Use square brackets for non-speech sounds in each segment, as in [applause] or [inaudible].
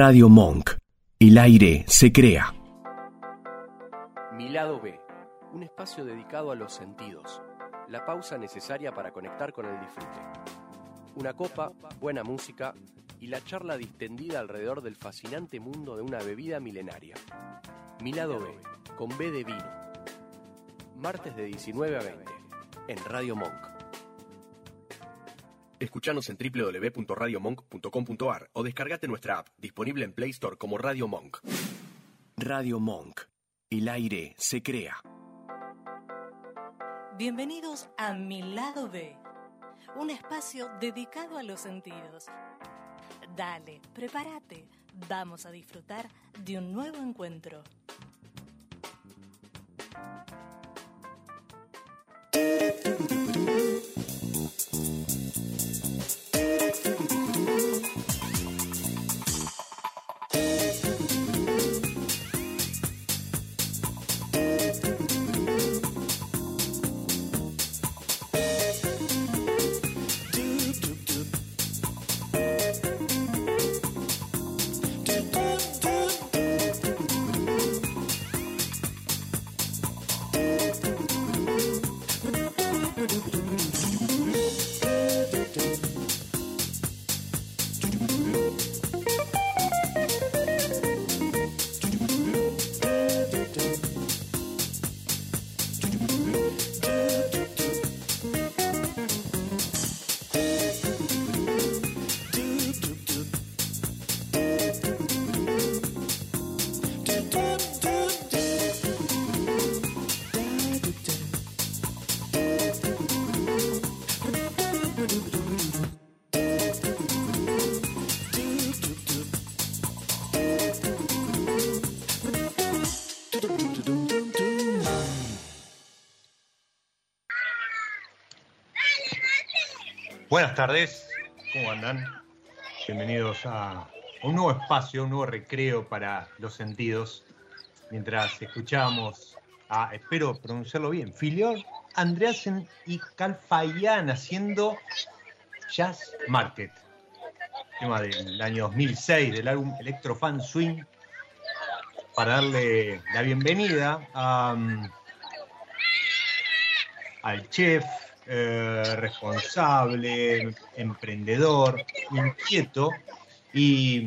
Radio Monk. El aire se crea. Mi lado B. Un espacio dedicado a los sentidos. La pausa necesaria para conectar con el disfrute. Una copa, buena música y la charla distendida alrededor del fascinante mundo de una bebida milenaria. Mi lado B, con B de vino. Martes de 19 a 20, en Radio Monk. Escuchanos en www.radiomonk.com.ar o descargate nuestra app, disponible en Play Store como Radio Monk. Radio Monk. El aire se crea. Bienvenidos a Mi Lado B, un espacio dedicado a los sentidos. Dale, prepárate, vamos a disfrutar de un nuevo encuentro. Buenas tardes, ¿cómo andan? Bienvenidos a un nuevo espacio, un nuevo recreo para los sentidos. Mientras escuchamos a, espero pronunciarlo bien, Filior Andreasen y Calfayan haciendo Jazz Market. Tema del año 2006 del álbum Electrofan Swing. Para darle la bienvenida a, al chef, eh, responsable, emprendedor, inquieto y,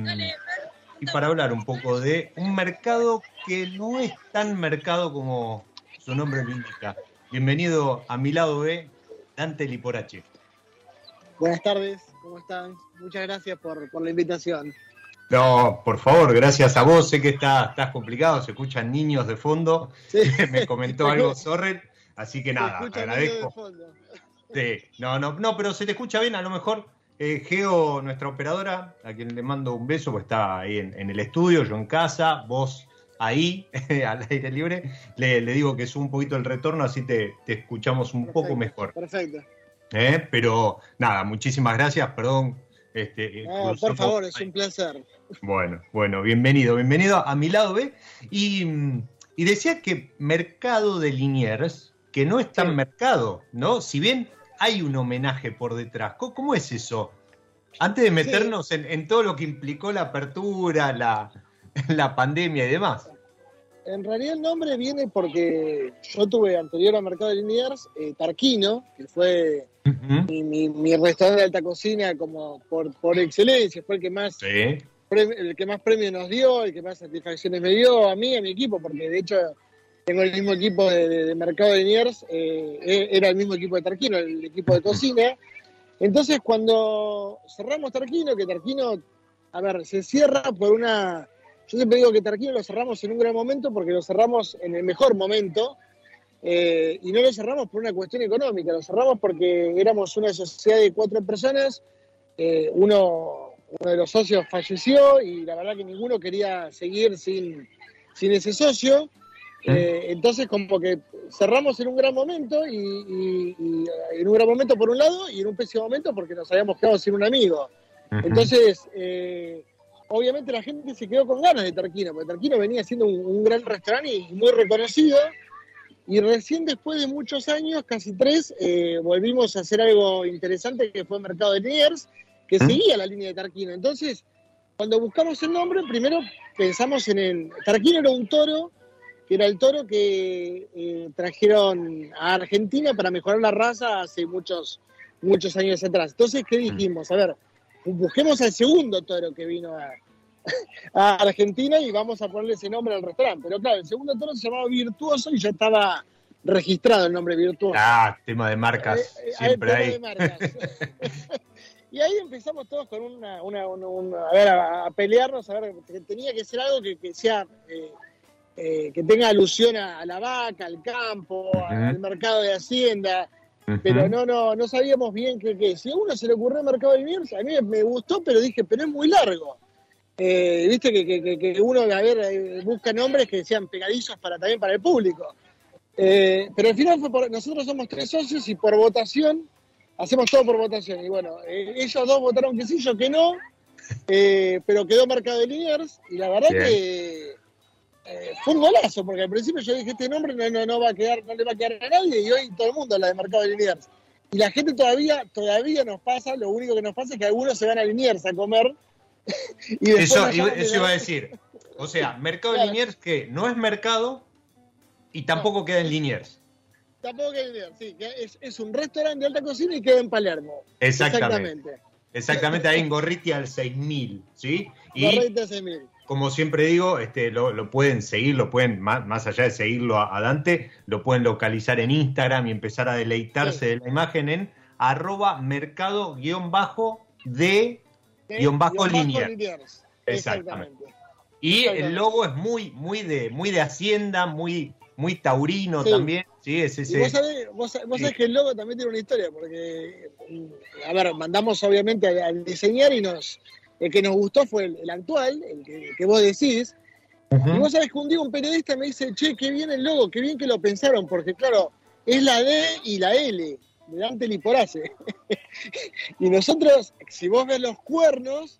y, para hablar un poco de un mercado que no es tan mercado como su nombre lo indica. Bienvenido a mi lado B, Dante Liporache. Buenas tardes, ¿cómo están? Muchas gracias por, por la invitación. No, por favor, gracias a vos. Sé que está, estás complicado, se escuchan niños de fondo. Sí. [laughs] Me comentó [laughs] algo Sorren. Así que nada, agradezco. Sí, no, no, no, pero se te escucha bien, a lo mejor eh, Geo, nuestra operadora, a quien le mando un beso, pues está ahí en, en el estudio, yo en casa, vos ahí, [laughs] al aire libre, le, le, digo que es un poquito el retorno, así te, te escuchamos un perfecto, poco mejor. Perfecto. ¿Eh? Pero nada, muchísimas gracias, perdón. Este, no, por favor, es un placer. Bueno, bueno, bienvenido, bienvenido a mi lado B. Y, y decía que mercado de Liniers, que no es tan sí. mercado, ¿no? Si bien hay un homenaje por detrás. ¿Cómo, es eso? Antes de meternos sí. en, en, todo lo que implicó la apertura, la, [laughs] la, pandemia y demás. En realidad el nombre viene porque yo tuve anterior a Mercado de Liniers, eh, Tarquino, que fue uh -huh. mi, mi, mi, restaurante de alta cocina como por, por excelencia, fue el que más sí. premio, el que más premios nos dio, el que más satisfacciones me dio a mí, a mi equipo, porque de hecho tengo el mismo equipo de, de, de Mercado de Liniers, eh, era el mismo equipo de Tarquino, el equipo de cocina. Entonces, cuando cerramos Tarquino, que Tarquino, a ver, se cierra por una. Yo siempre digo que Tarquino lo cerramos en un gran momento porque lo cerramos en el mejor momento eh, y no lo cerramos por una cuestión económica, lo cerramos porque éramos una sociedad de cuatro personas, eh, uno, uno de los socios falleció y la verdad que ninguno quería seguir sin, sin ese socio. Eh, entonces, como que cerramos en un gran momento y, y, y, en un gran momento por un lado y en un pésimo momento porque nos habíamos quedado sin un amigo. Uh -huh. Entonces, eh, obviamente la gente se quedó con ganas de Tarquino, porque Tarquino venía siendo un, un, gran restaurante y muy reconocido. Y recién después de muchos años, casi tres, eh, volvimos a hacer algo interesante que fue Mercado de Niers, que ¿Mm? seguía la línea de Tarquino. Entonces, cuando buscamos el nombre, primero pensamos en el. Tarquino era un toro, que era el toro que eh, trajeron a Argentina para mejorar la raza hace muchos, muchos años atrás. Entonces, ¿qué dijimos? A ver, busquemos al segundo toro que vino a, [laughs] a Argentina y vamos a ponerle ese nombre al restaurante. Pero claro, el segundo toro se llamaba Virtuoso y ya estaba registrado el nombre Virtuoso. Ah, tema de marcas, Eh, eh, siempre tema ahí. de marcas. [laughs] y ahí empezamos todos con una, una- una- una- a ver, a, a pelearnos, a ver, tenía que ser algo que, que sea, eh, eh, que tenga alusión a, a la vaca, al campo, al mercado de hacienda, pero no, no, no sabíamos bien qué qué. Si a uno se le ocurrió el mercado de Liniers, a mí me gustó, pero dije, pero es muy largo. Eh, Viste que, que- que- uno, a ver, eh, busca nombres que sean pegadizos para también para el público. Eh, pero al final fue por, nosotros somos tres socios y por votación, hacemos todo por votación. Y bueno, eh, ellos dos votaron que sí, yo que no, eh, pero quedó marcado de Liniers y la verdad Bien. que eh, fue un golazo, porque al principio yo dije, este nombre no, no, no va a quedar, no le va a quedar a nadie, y hoy todo el mundo habla de mercado de Liniers. Y la gente todavía, todavía nos pasa, lo único que nos pasa es que algunos se van a Liniers a comer. [laughs] y Eso, de eso la- iba a decir. O sea, [laughs] mercado de Claro. Liniers que no es mercado y tampoco queda en Liniers. Tampoco queda Liniers, sí, que es, es un restaurante de alta cocina y queda en Palermo. Exactamente. Exactamente, ahí en [laughs] Gorriti al 6000, ¿sí? Y Correcto, ese mil. Como siempre digo, este, lo, lo pueden seguir, lo pueden, más, más allá de seguirlo a, a Dante, lo pueden localizar en Instagram y empezar a deleitarse Sí. de la imagen en arroba mercado guion bajo de. Exactamente. Exactamente. Y el logo es muy, muy de, muy de hacienda, muy, muy taurino Sí. también, ¿sí? Es Y ese. vos sabés, vos, vos Sí. sabés que el logo también tiene una historia, porque, mm, a ver, mandamos obviamente al, al diseñar y nos, el que nos gustó fue el, el actual, el que, que vos decís. Y vos sabés que un día un periodista me dice, che, qué bien el logo, qué bien que lo pensaron, porque claro, es la D y la L, de Dante Liporace. [laughs] y nosotros, si vos ves los cuernos,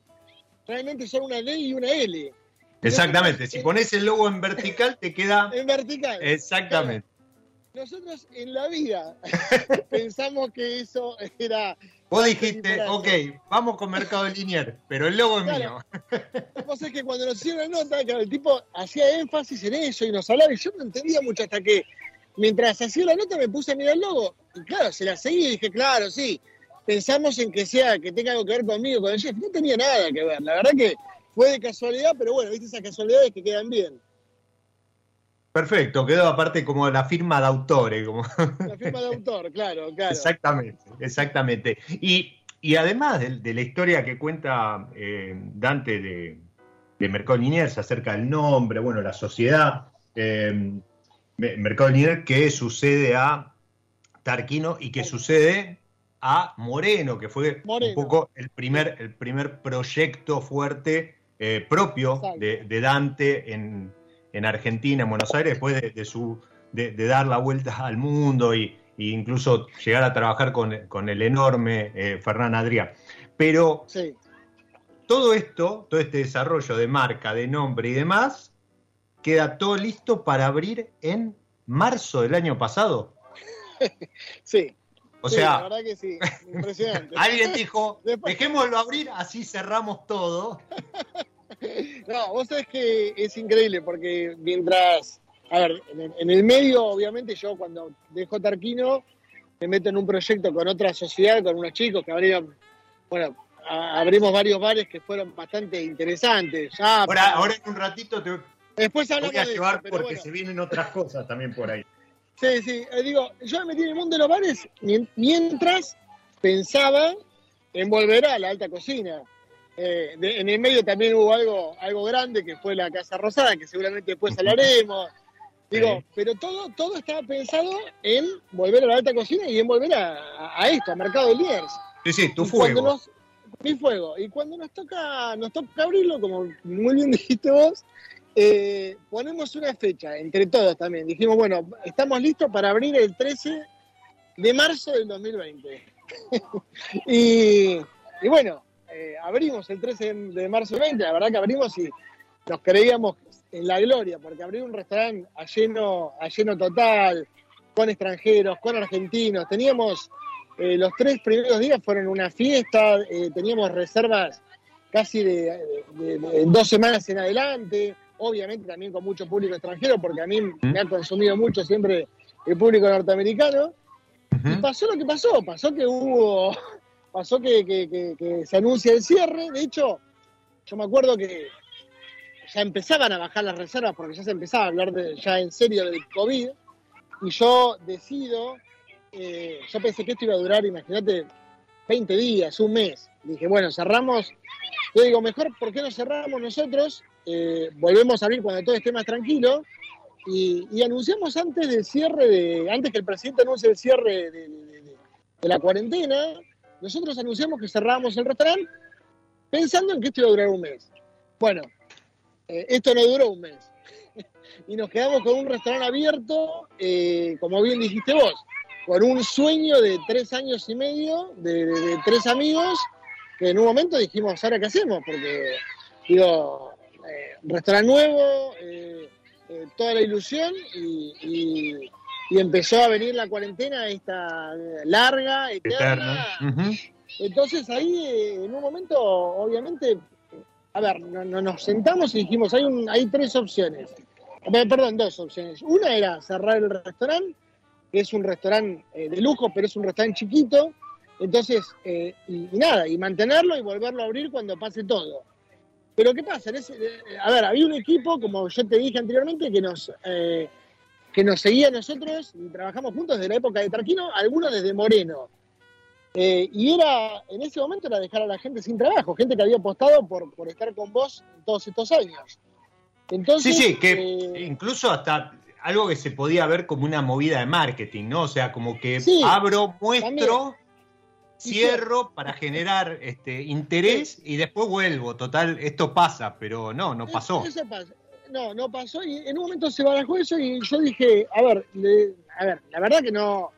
realmente son una D y una L. Exactamente, si pones el logo en vertical te queda [laughs] En vertical. exactamente. Nosotros en la vida [laughs] pensamos que eso era. Vos dijiste, ok, vamos con Mercado Linier, pero el logo es mío. Vos sabés que cuando nos hicieron la nota, claro, el tipo hacía énfasis en eso y nos hablaba, y yo no entendía mucho hasta que, mientras hacía la nota, me puse a mirar el logo. Y claro, se la seguí y dije, claro, sí. Pensamos en que sea, que tenga algo que ver conmigo, con el chef. No tenía nada que ver. La verdad que fue de casualidad, pero bueno, viste esas casualidades que quedan bien. Perfecto, quedó aparte como la firma de autores, como La firma de autor, claro, [laughs] claro. Exactamente, exactamente. Y, y además de, de la historia que cuenta eh, Dante de, de Mercado acerca del nombre, bueno, la sociedad, eh, Me- Mercado Liniers que sucede a Tarquino y que sucede a Moreno, que fue Moreno. un poco el primer, el primer proyecto fuerte eh, propio de, de Dante en, en Argentina, en Buenos Aires, después de, de su, de, de dar la vuelta al mundo y, e incluso llegar a trabajar con, con el enorme eh, Fernán Adrià. Pero Sí. todo esto, todo este desarrollo de marca, de nombre y demás, queda todo listo para abrir en marzo del año pasado. [laughs] Sí. O Sí, la sea, verdad que sí. Impresionante. [laughs] alguien dijo, dejémoslo abrir, así cerramos todo. [laughs] [laughs] No, vos sabés que es increíble porque mientras, a ver, en el, medio, obviamente, yo cuando dejo Tarquino, me meto en un proyecto con otra sociedad, con unos chicos que abrieron, bueno, abrimos varios bares que fueron bastante interesantes. Ya, Ahora, ahora en un ratito te después voy a de eso, llevar pero porque bueno. se vienen otras cosas también por ahí. Sí, sí, eh, digo, yo me metí en el mundo de los bares mien- mientras pensaba en volver a la alta cocina. Eh, de- en el medio también hubo algo, algo grande que fue la Casa Rosada, que seguramente después hablaremos. [laughs] Digo, Sí. pero todo, todo estaba pensado en volver a la alta cocina y en volver a, esto, a Mercado de Liniers. Sí, sí, tu fuego. nos- mi fuego. Y cuando nos toca, nos toca abrirlo, como muy bien [laughs] dijiste vos, eh, ponemos una fecha entre todos también. Dijimos, bueno, estamos listos para abrir el 13 de marzo del 2020. [laughs] y, y bueno, eh, abrimos el 13 de marzo del 20, la verdad que abrimos y nos creíamos en la gloria, porque abrir un restaurante a lleno, a lleno total, con extranjeros, con argentinos, teníamos eh, los tres primeros días fueron una fiesta, eh, teníamos reservas casi de, dos semanas en adelante, obviamente también con mucho público extranjero, porque a mí me ha consumido mucho siempre el público norteamericano. Y pasó lo que pasó, pasó que hubo, pasó que, se anuncia el cierre, de hecho, yo me acuerdo que ya empezaban a bajar las reservas porque ya se empezaba a hablar de, ya en serio del COVID, y yo decido, eh, yo pensé que esto iba a durar, imagínate, 20 días, un mes. Dije, bueno, cerramos. Yo digo, mejor, ¿por qué no cerramos nosotros? Eh, volvemos a abrir cuando todo esté más tranquilo. Y, anunciamos antes del cierre, de, antes que el presidente anuncie el cierre de, la cuarentena, nosotros anunciamos que cerrábamos el restaurante pensando en que esto iba a durar un mes. Bueno, eh, esto no duró un mes. [laughs] y nos quedamos con un restaurante abierto, eh, como bien dijiste vos, con un sueño de tres años y medio, de, tres amigos, que en un momento dijimos, ¿ahora qué hacemos? Porque, digo, eh, restaurante nuevo, eh, toda la ilusión, y, empezó a venir la cuarentena esta larga, eterna. Entonces ahí, en un momento, obviamente, a ver, no, nos sentamos y dijimos, hay, un, hay tres opciones. Perdón, dos opciones. Una era cerrar el restaurante que es un restaurante eh, de lujo, pero es un restaurante chiquito. Entonces, eh, y, nada, y mantenerlo y volverlo a abrir cuando pase todo. Pero ¿qué pasa? Eh, a ver, había un equipo, como yo te dije anteriormente, que nos, que nos seguía a nosotros y trabajamos juntos desde la época de Tarquino, algunos desde Moreno. y era, en ese momento era dejar a la gente sin trabajo, gente que había apostado por, por estar con vos todos estos años. Entonces, sí, sí, que incluso hasta algo que se podía ver como una movida de marketing, ¿no? O sea, como que abro, muestro, cierro para generar este interés y después vuelvo. Total, esto pasa, pero no, no pasó. Eso pasa. No, no pasó y en un momento se barajó eso y yo dije, a ver, a ver, la verdad que no,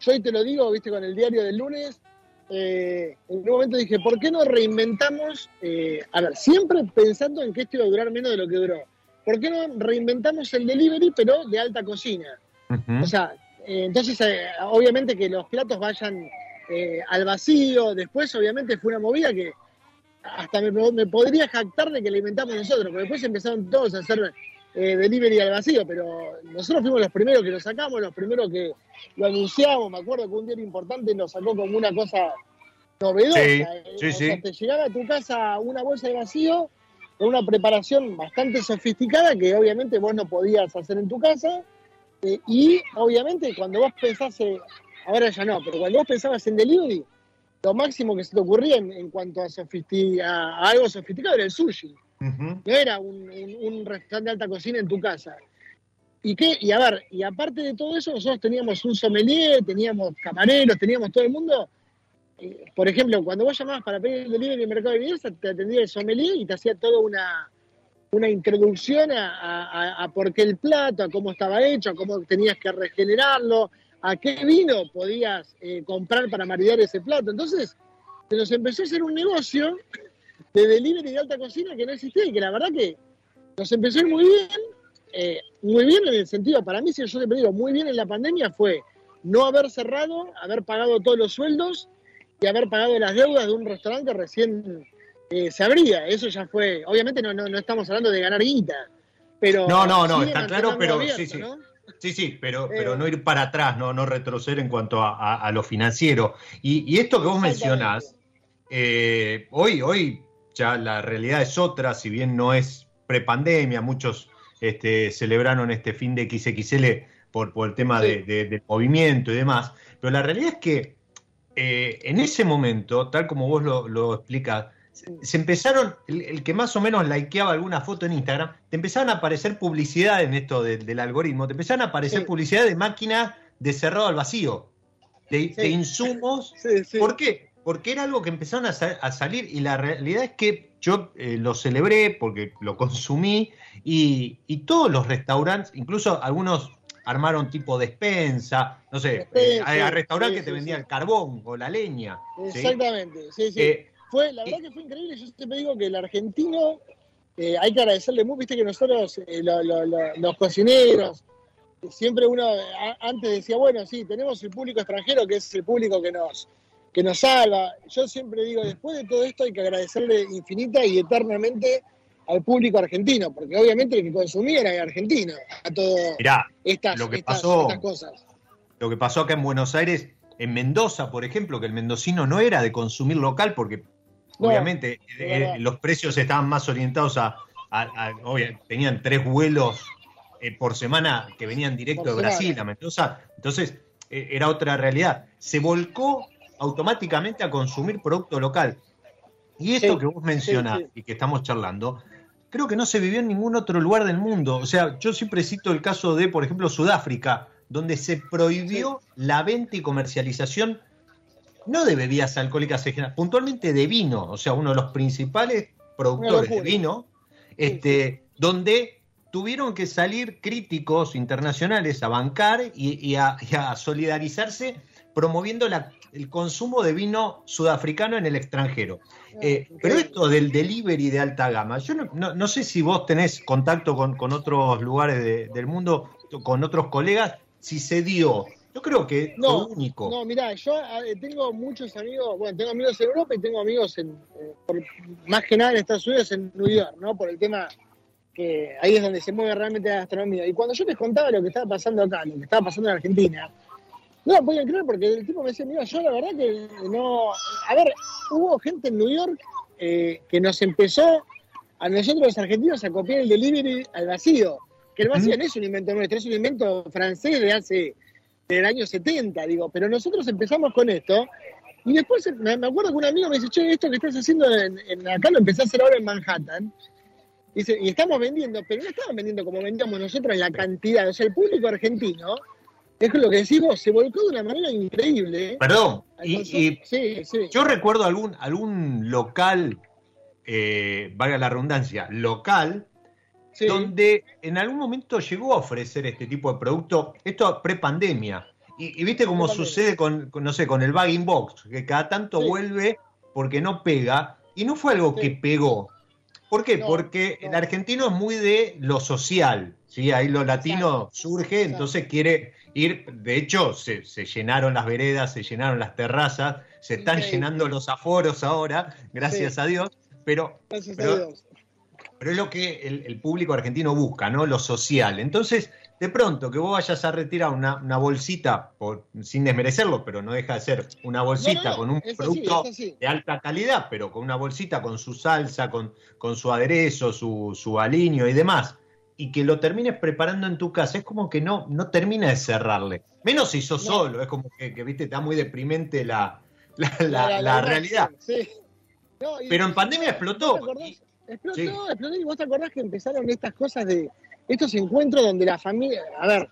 yo hoy te lo digo, viste, con el diario del lunes, eh, en un momento dije, ¿por qué no reinventamos? Eh, a ver, siempre pensando en que esto iba a durar menos de lo que duró. ¿por qué no reinventamos el delivery, pero de alta cocina? O sea, eh, entonces, eh, obviamente que los platos vayan eh, al vacío, después obviamente fue una movida que hasta me, podría jactar de que la inventamos nosotros, porque después empezaron todos a hacer delivery al vacío, pero nosotros fuimos los primeros que lo sacamos, los primeros que lo anunciamos, me acuerdo que un día importante nos sacó como una cosa novedosa. Sí, o sea, te llegaba a tu casa una bolsa de vacío con una preparación bastante sofisticada que obviamente vos no podías hacer en tu casa. Eh, y obviamente cuando vos pensás, eh, ahora ya no, pero cuando vos pensabas en delivery, lo máximo que se te ocurría en, cuanto a, a, algo sofisticado era el sushi. No era un, restaurante de alta cocina en tu casa. ¿Y qué? Y a ver, y aparte de todo eso, nosotros teníamos un sommelier, teníamos camareros, teníamos todo el mundo por ejemplo, cuando vos llamabas para pedir el delivery en el mercado de bienes, te atendía el sommelier y te hacía toda una, una introducción a, por qué el plato, a cómo estaba hecho, a cómo tenías que regenerarlo, a qué vino podías eh, comprar para maridar ese plato. Entonces, se nos empezó a hacer un negocio de delivery de alta cocina que no existía y que la verdad que nos empezó a ir muy bien. Eh, muy bien en el sentido, para mí, si yo te digo muy bien en la pandemia, fue no haber cerrado, haber pagado todos los sueldos y haber pagado las deudas de un restaurante que recién eh, se abría. Eso ya fue, obviamente no, no, no, estamos hablando de ganar guita, pero... No, no, no, está claro, pero sí, sí. Sí, sí, pero, pero no ir para atrás, no, no retroceder en cuanto a, lo financiero. Y, esto que vos mencionás, eh, hoy, hoy ya la realidad es otra, si bien no es prepandemia, muchos este, celebraron este fin de XXL por, por el tema de, del movimiento y demás, pero la realidad es que eh, en ese momento, tal como vos lo, lo explicás, se empezaron, el, que más o menos likeaba alguna foto en Instagram, te empezaron a aparecer publicidad en esto del algoritmo, te empezaron a aparecer publicidad de máquinas de cerrado al vacío, de, insumos. ¿Por qué? Porque era algo que empezaron a, salir y la realidad es que yo eh, lo celebré porque lo consumí y, y todos los restaurantes, incluso algunos armaron tipo despensa, no sé, eh, a, restaurantes que te vendían el carbón o la leña. Exactamente, sí, sí. Eh, fue, la verdad que fue increíble. Yo siempre digo que el argentino, eh, hay que agradecerle mucho, viste que nosotros, los cocineros, siempre uno antes decía, bueno, sí, tenemos el público extranjero, que es el público que nos, que nos salva. Yo siempre digo, después de todo esto hay que agradecerle infinita y eternamente al público argentino, porque obviamente el que consumía era el argentino, a todo Mirá, estas, lo que estas- pasó- estas cosas. lo que pasó acá en Buenos Aires, en Mendoza, por ejemplo, que el mendocino no era de consumir local porque obviamente eh, los precios estaban más orientados a, a- a- obvia- tenían tres vuelos eh, por semana que venían directo Por de Brasil semana. a Mendoza, entonces eh, era otra realidad. Se volcó automáticamente a consumir producto local. Y esto Sí, que vos mencionás sí, sí. y que estamos charlando, creo que no se vivió en ningún otro lugar del mundo. O sea, yo siempre cito el caso de, por ejemplo, Sudáfrica, donde se prohibió la venta y comercialización no de bebidas alcohólicas en general, puntualmente de vino, o sea, uno de los principales productores de vino, este, donde tuvieron que salir críticos internacionales a bancar y, y a, y a solidarizarse promoviendo la- el consumo de vino sudafricano en el extranjero. Eh, pero esto del delivery de alta gama, yo no, no- no sé si vos tenés contacto con, con otros lugares de- del mundo, con otros colegas, si se dio. Yo creo que No, fue único. No, mirá, yo tengo muchos amigos, bueno, tengo amigos en Europa y tengo amigos en, eh, por- más que nada en Estados Unidos, en New York, ¿no? Por el tema que ahí es donde se mueve realmente la gastronomía. Y cuando yo les contaba lo que estaba pasando acá, lo que estaba pasando en Argentina, no lo podían creer porque el tipo me decía, mira, yo la verdad que no... A ver, hubo gente en New York eh, que nos empezó a nosotros los argentinos a copiar el delivery al vacío. Que el vacío no es un invento nuestro, es un invento francés de hace del año 70, digo, pero nosotros empezamos con esto y después me, acuerdo que un amigo me dice, che, esto que estás haciendo en, en- acá lo empecé a hacer ahora en Manhattan. Dice, y estamos vendiendo, pero no estaban vendiendo como vendíamos nosotros en la cantidad. O sea, el público argentino, es lo que decimos, se volcó de una manera increíble. Perdón, y, y sí, sí. yo recuerdo algún, algún local, eh, valga la redundancia, local, sí. donde en algún momento llegó a ofrecer este tipo de producto, esto pre-pandemia. Y, y viste cómo sucede con, con, no sé, con el bagging box, que cada tanto Sí. vuelve porque no pega, y no fue algo Sí. que pegó. ¿Por qué? No, porque no. el argentino es muy de lo social, ¿sí? Ahí lo latino Exacto. surge, Exacto. entonces quiere ir, de hecho, se, se llenaron las veredas, se llenaron las terrazas, se están Increíble. llenando los aforos ahora, gracias a Dios, pero Gracias pero- a Dios. Pero es lo que el, el público argentino busca, ¿no? Lo social. Entonces, de pronto, que vos vayas a retirar una, una bolsita, por, sin desmerecerlo, pero no deja de ser una bolsita No, no, no, con un producto de alta calidad, pero con una bolsita con su salsa, con, con su aderezo, su, su aliño y demás, y que lo termines preparando en tu casa, es como que no, no termina de cerrarle. Menos si sos No. solo, es como que, que, viste, está muy deprimente la, la, la- realidad. Sí. No, y- Pero en pandemia explotó. Explotó, Sí. explotó. Y vos te acordás que empezaron estas cosas de estos encuentros donde la familia, a ver,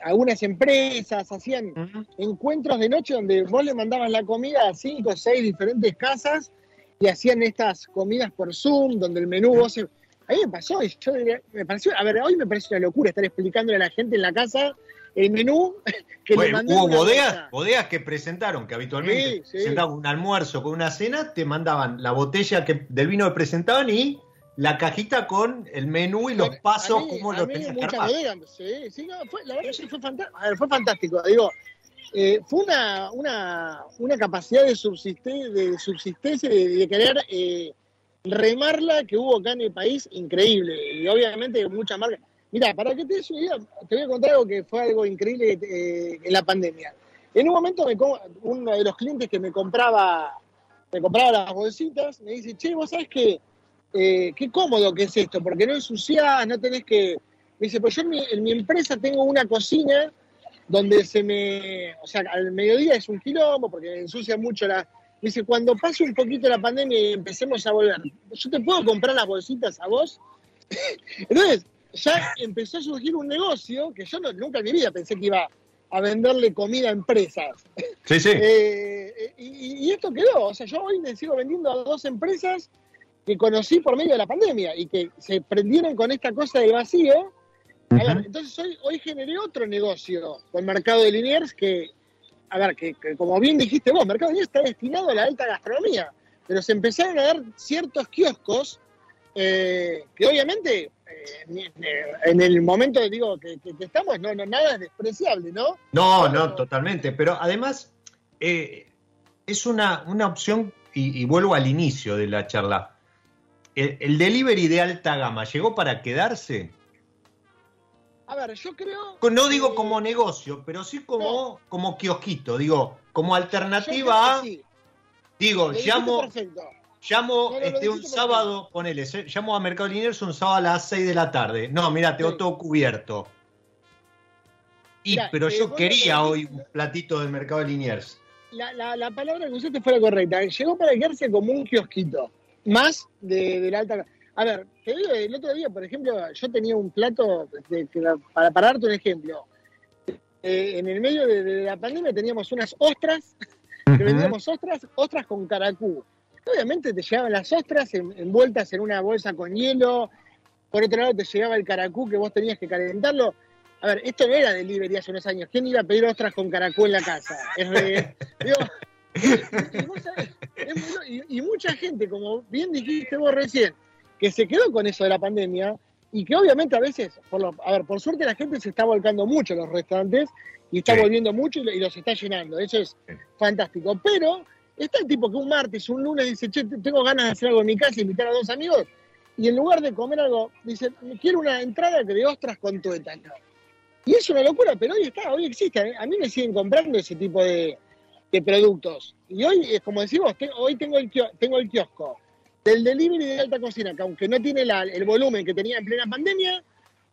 algunas empresas hacían encuentros de noche donde vos le mandabas la comida a cinco o seis diferentes casas y hacían estas comidas por Zoom, donde el menú vos... se- A mí me pasó, yo me pareció, a ver, hoy me parece una locura estar explicándole a la gente en la casa el menú que le Bueno, mandé hubo bodegas, mesa. bodegas que presentaron, que habitualmente Sí, sí. un almuerzo con una cena, te mandaban la botella que, del vino que presentaban y la cajita con el menú y los A- pasos, a mí- cómo a lo mí tenías sí, sí, no, fue- la verdad que fue, ver, fue fantástico. Digo, eh, fue una, una, una capacidad de, subsiste- de subsistencia, de, de querer eh, remarla que hubo acá en el país increíble. Y obviamente muchas marcas. Mira, para que te des idea, te voy a contar algo que fue algo increíble eh, en la pandemia. En un momento me uno de los clientes que me compraba, me compraba las bolsitas, me dice, che, vos sabés que eh, qué cómodo que es esto, porque no ensuciás, no tenés que... Me dice, pues yo en mi, empresa tengo una cocina donde se me... O sea, al mediodía es un quilombo porque ensucia mucho la... Me dice, cuando pase un poquito la pandemia y empecemos a volver, ¿yo te puedo comprar las bolsitas a vos? [laughs] Entonces, ya empezó a surgir un negocio que yo no- nunca en mi vida pensé que iba a venderle comida a empresas. Sí, sí. [laughs] Eh, eh, y, y esto quedó. O sea, yo hoy le sigo vendiendo a dos empresas que conocí por medio de la pandemia y que se prendieron con esta cosa del vacío. Ver, Ujú. entonces hoy, hoy generé otro negocio con Mercado de Liniers que, a ver, que, que como bien dijiste vos, Mercado de Liniers está destinado a la alta gastronomía, pero se empezaron a dar ciertos kioscos eh, que obviamente eh, en el momento digo que, que- que estamos, no, no, nada es despreciable, ¿no? No, no, totalmente. Pero además, eh, es una, una opción, y, vuelvo al inicio de la charla. El, delivery de alta gama llegó para quedarse. A ver, yo creo. No digo como negocio, pero sí como, como kiosquito, digo, como alternativa a. Digo, llamo. Llamo este, un sábado, ponele, llamo a Mercado Liniers un sábado a las 6 de la tarde. No, mira, tengo todo cubierto. Y, pero eh, yo quería hoy un platito del Mercado Liniers. La, la, palabra que usaste fue la correcta. Llegó para quedarse como un kiosquito. Más de, la alta. A ver, te digo, el otro día, por ejemplo, yo tenía un plato, para, para darte un ejemplo. Eh, en el medio de, la pandemia teníamos unas ostras, [laughs] que vendíamos ostras, ostras con caracú Obviamente te llegaban las ostras envueltas en una bolsa con hielo. Por otro lado te llegaba el caracú que vos tenías que calentarlo. A ver, esto no era delivery hace unos años. ¿Quién iba a pedir ostras con caracú en la casa? y, mucha gente, como bien dijiste vos recién, que se quedó con eso de la pandemia y que obviamente a veces, por a ver, por suerte la gente se está volcando mucho los restaurantes y está volviendo mucho y, los está llenando. Eso es fantástico. Pero Está el tipo que un martes, un lunes dice, che, tengo ganas de hacer algo en mi casa, invitar a dos amigos, y en lugar de comer algo, dice, quiero una entrada de ostras con tueta. Y es una locura, pero hoy está, hoy existe. A mí me siguen comprando ese tipo de, productos. Y hoy, como decimos, hoy tengo el, tengo el kiosco del delivery de alta cocina, que aunque no tiene el volumen que tenía en plena pandemia,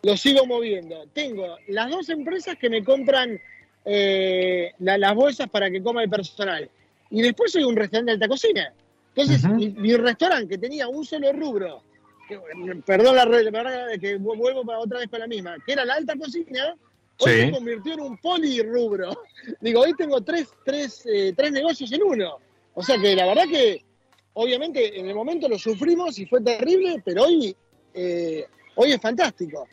lo sigo moviendo. Tengo las dos empresas que me compran eh, las bolsas para que coma el personal y después soy un restaurante de alta cocina. Entonces, mi, restaurante que tenía un solo rubro, perdón la red, que vuelvo para otra vez para la misma, que era la alta cocina, hoy se convirtió en un polirrubro. [laughs] Digo, hoy tengo tres, tres, eh, tres negocios en uno. O sea que la verdad que, obviamente, en el momento lo sufrimos y fue terrible, pero hoy, eh, hoy es fantástico.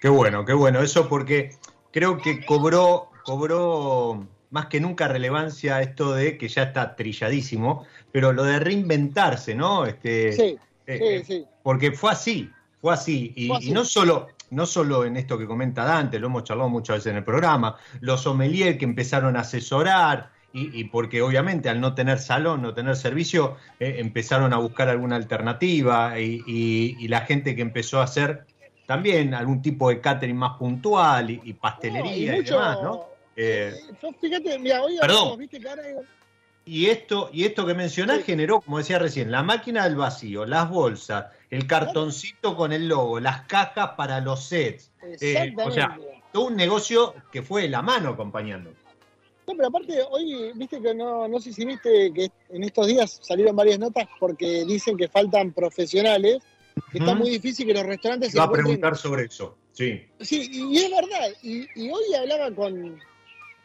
Qué bueno, qué bueno. Eso porque creo que cobró, cobró más que nunca relevancia esto de que ya está trilladísimo, pero lo de reinventarse, ¿no? Este, sí, eh, sí, eh, sí. Porque fue así, fue así. Y, no solo no solo en esto que comenta Dante, lo hemos charlado muchas veces en el programa, los sommeliers que empezaron a asesorar, y, porque obviamente al no tener salón, no tener servicio, eh, empezaron a buscar alguna alternativa y, la gente que empezó a hacer también algún tipo de catering más puntual y, pastelería y demás, ¿no? Eh, fíjate, mira, hoy perdón. ¿viste Y esto, y esto que mencionás generó, como decía recién, la máquina del vacío, las bolsas, el cartoncito con el logo, las cajas para los sets. Eh, o sea, todo un negocio que fue de la mano acompañando. No, pero aparte, hoy, viste que no, no sé si viste que en estos días salieron varias notas porque dicen que faltan profesionales, que está muy difícil que los restaurantes... Va a preguntar sobre eso, sí. Sí, y es verdad. y hoy hablaba con,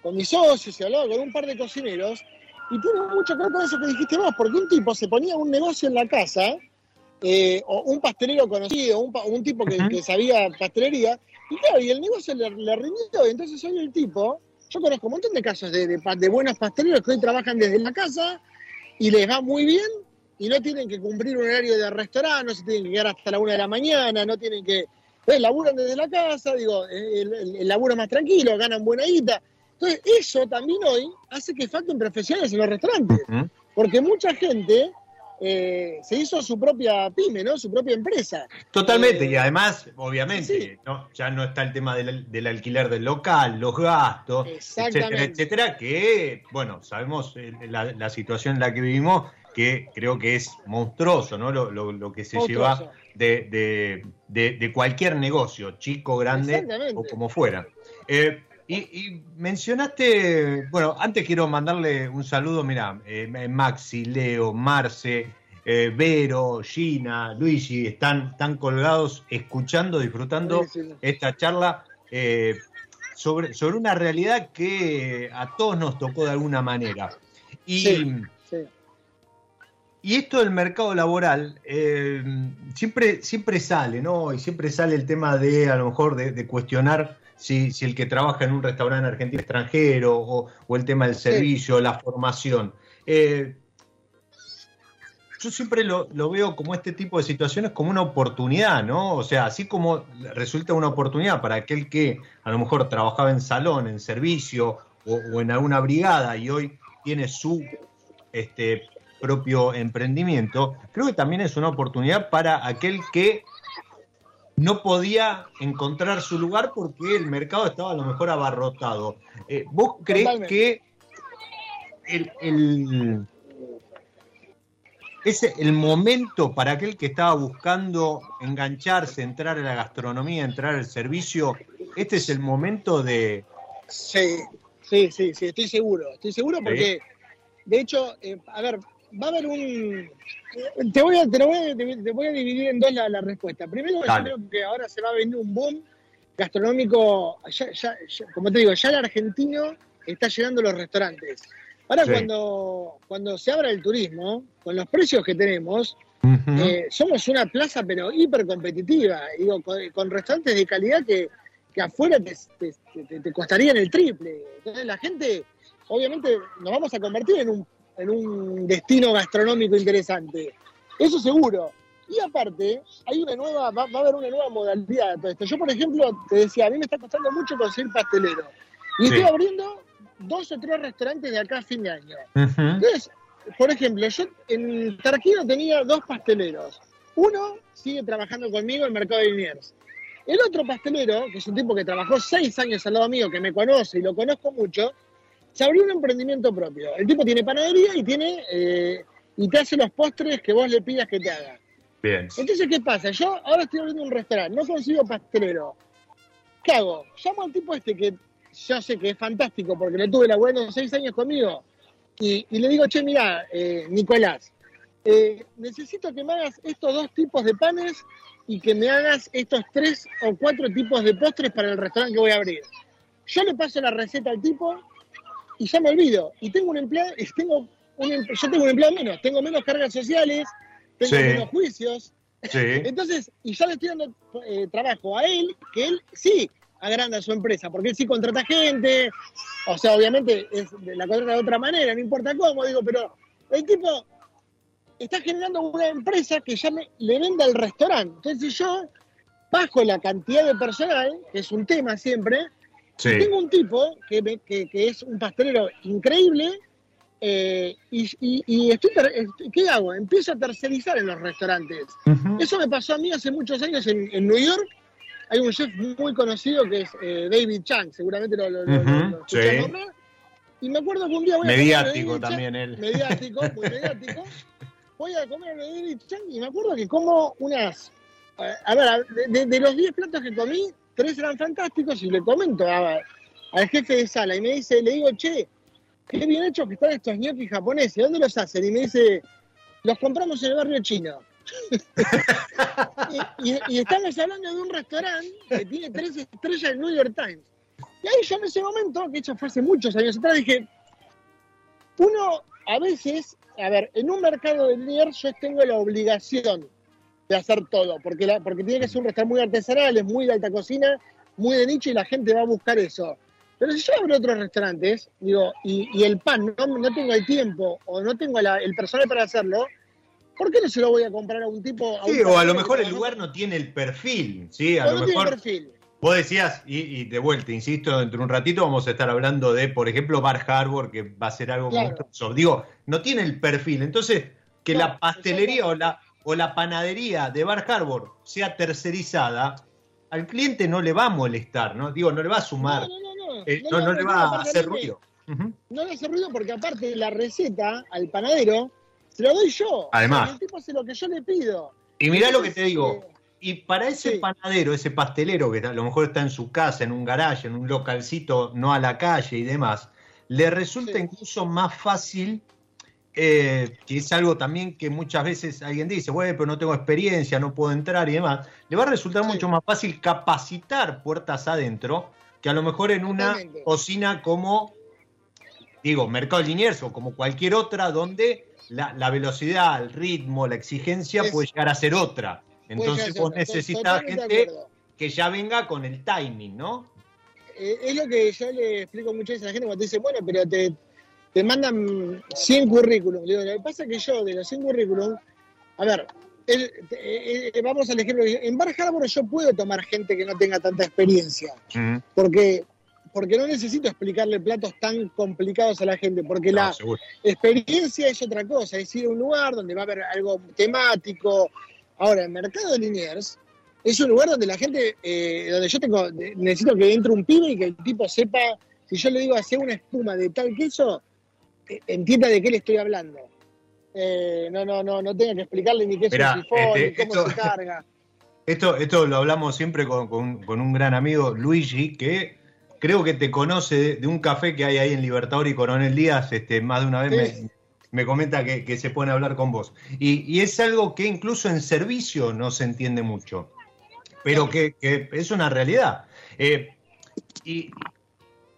con mis socios y hablaba con un par de cocineros, y tiene mucho que ver con eso que dijiste vos, porque un tipo se ponía un negocio en la casa, eh, o un pastelero conocido, un, un tipo que, sabía pastelería, y claro, y el negocio le, rindió, y entonces hoy el tipo, yo conozco un montón de casos de, de, buenos pasteleros que hoy trabajan desde la casa y les va muy bien y no tienen que cumplir un horario de restaurante, no se tienen que quedar hasta la una de la mañana, no tienen que... Eh, laburan desde la casa, digo, el, el laburo más tranquilo, ganan buena guita. Entonces, eso también hoy hace que falten profesionales en los restaurantes, porque mucha gente eh, se hizo su propia pyme, ¿no? Su propia empresa. Totalmente, eh, y además, obviamente, ya no está el tema del, alquiler del local, los gastos, etcétera, etcétera, que, bueno, sabemos eh, la, situación en la que vivimos, que creo que es monstruoso, ¿no? Lo, que se lleva de, cualquier negocio, chico, grande o como fuera. Y, mencionaste, bueno, antes quiero mandarle un saludo, mira, eh, Maxi, Leo, Marce, eh, Vero, Gina, Luigi, están, están colgados escuchando, disfrutando esta charla eh, sobre, sobre una realidad que a todos nos tocó de alguna manera. Y, y esto del mercado laboral siempre, siempre sale, ¿no? Y siempre sale el tema de, a lo mejor, de cuestionar si, si el que trabaja en un restaurante argentino extranjero o, el tema del servicio, la formación. Eh, yo siempre lo, veo como este tipo de situaciones como una oportunidad, ¿no? O sea, así como resulta una oportunidad para aquel que a lo mejor trabajaba en salón, en servicio o, en alguna brigada y hoy tiene su este, propio emprendimiento, creo que también es una oportunidad para aquel que no podía encontrar su lugar porque el mercado estaba a lo mejor abarrotado. Eh, ¿Vos crees Totalmente. que el, el- ese, el momento para aquel que estaba buscando engancharse, entrar a la gastronomía, entrar al servicio, este es el momento de... Sí, sí, sí, sí, estoy seguro. Estoy seguro porque, de hecho, eh, a ver, va a haber un. Te voy a, te lo voy a, te voy a dividir en dos la, la respuesta. Primero, yo creo que ahora se va a venir un boom gastronómico. Ya, ya- ya- como te digo, ya el argentino está llegando a los restaurantes. Ahora, Sí. cuando, cuando se abra el turismo, con los precios que tenemos, eh, somos una plaza, pero hiper competitiva. Digo, con, con restaurantes de calidad que, que afuera te, te, te- te costarían el triple. Entonces, la gente, obviamente, nos vamos a convertir en un, en un destino gastronómico interesante. Eso seguro. Y aparte, hay una nueva, va, va a haber una nueva modalidad de todo esto. Yo, por ejemplo, te decía, a mí me está costando mucho conseguir pastelero. Y Sí. estoy abriendo dos o tres restaurantes de acá a fin de año. Ujú. Entonces, por ejemplo, yo en Tarquino tenía dos pasteleros. Uno sigue trabajando conmigo en Mercado de Liniers. El otro pastelero, que es un tipo que trabajó seis años al lado mío, que me conoce y lo conozco mucho, se abrió un emprendimiento propio. El tipo tiene panadería y tiene eh, y te hace los postres que vos le pidas que te haga. Bien. Entonces, ¿qué pasa? Yo ahora estoy abriendo un restaurante, no consigo pastelero. ¿Qué hago? Llamo al tipo este que yo sé que es fantástico porque lo tuve laburando seis años conmigo y, y le digo, che, mira, eh, Nicolás, eh, necesito que me hagas estos dos tipos de panes y que me hagas estos tres o cuatro tipos de postres para el restaurante que voy a abrir. Yo le paso la receta al tipo y ya me olvido. Y tengo un empleado, y tengo un, em- yo tengo un empleado menos, tengo menos cargas sociales, tengo Sí. menos juicios. Sí. [laughs] Entonces, y ya le estoy dando eh, trabajo a él, que él sí agranda su empresa, porque él sí contrata gente, o sea, obviamente es, la contrata de otra manera, no importa cómo, digo, pero el tipo está generando una empresa que ya me- le venda el restaurante. Entonces yo bajo la cantidad de personal, que es un tema siempre, Sí. tengo un tipo que, me- que- que es un pastelero increíble eh, y, y- y estoy, ter- est- ¿qué hago? Empiezo a tercerizar en los restaurantes. Ujú. Eso me pasó a mí hace muchos años en, en New York. Hay un chef muy conocido que es eh, David Chang, seguramente lo, lo, lo- Ujú, lo escuché sí. nombrar. Y me acuerdo que un día voy a comer a Mediático David Chang- también él. Mediático, muy [laughs] mediático. Voy a comer a David Chang y me acuerdo que como unas... eh, A ver, de- de los 10 platos que comí, tres eran fantásticos y le comento al jefe de sala y me dice, le digo, che, qué bien hecho que están estos ñoquis japoneses, ¿dónde los hacen? Y me dice, los compramos en el barrio chino. [laughs] y, estamos hablando de un restaurante que tiene tres estrellas en New York Times. Y ahí yo en ese momento, que eso fue hace muchos años atrás, dije, uno a veces, a ver, en un mercado de Liniers yo tengo la obligación de hacer todo, porque, la- porque tiene que ser un restaurante muy artesanal, es muy de alta cocina, muy de nicho y la gente va a buscar eso. Pero si yo abro otros restaurantes, digo, y, y el pan no, no tengo el tiempo o no tengo la- el personal para hacerlo, ¿por qué no se lo voy a comprar a un tipo? Sí, un o a lo mejor el lugar no tiene el perfil, ¿sí? A o lo no tiene mejor perfil. vos decías, y, y de vuelta, insisto, dentro de un ratito vamos a estar hablando de, por ejemplo, Bar Harbor, que va a ser algo Claro. monstruoso. Digo, no tiene el perfil. Entonces, que No, la pastelería o la, o la panadería de Bar Harbor sea tercerizada, al cliente no le va a molestar, ¿no? Digo, no le va a sumar, No, no, no, no. eh, No, le va a hacer ruido. No le hace ruido porque aparte la receta al panadero se la doy yo. Además. O sea, el tipo hace lo que yo le pido. Y mirá lo que te digo. eh, Y para ese Sí. panadero, ese pastelero que a lo mejor está en su casa, en un garaje, en un localcito, no a la calle y demás, le resulta Sí. incluso más fácil, eh, que es algo también que muchas veces alguien dice, bueno, pero no tengo experiencia, no puedo entrar y demás, le va a resultar Sí. mucho más fácil capacitar puertas adentro que a lo mejor en una cocina como, digo, Mercado Liniers o como cualquier otra donde la, la velocidad, el ritmo, la exigencia Es- puede llegar a ser otra. Entonces vos ser- to- necesitas gente que ya venga con el timing, ¿no? Eh, es lo que yo le explico muchas veces a la gente cuando te dice, bueno, pero te, te mandan 100 currículums. Digo, lo que pasa es que yo de los 100 currículums, a ver, el- eh, eh, vamos al ejemplo, en Bar Harbor yo puedo tomar gente que no tenga tanta experiencia, porque porque no necesito explicarle platos tan complicados a la gente, porque No, la seguro. experiencia es otra cosa, es ir a un lugar donde va a haber algo temático. Ahora, el mercado de Liniers es un lugar donde la gente, eh, donde yo tengo, necesito que entre un pibe y que el tipo sepa, si yo le digo hacer una espuma de tal queso, entienda de qué le estoy hablando. Eh, no, no, no, no tenga que explicarle ni qué es un sifón, este, ni cómo esto- se carga. Esto, esto lo hablamos siempre con, con- con un gran amigo, Luigi, que creo que te conoce de, de un café que hay ahí en Libertador y Coronel Díaz, este, más de una vez Sí. me, me comenta que, que se pone a hablar con vos. Y, y es algo que incluso en servicio no se entiende mucho, pero que, que es una realidad. Eh, y,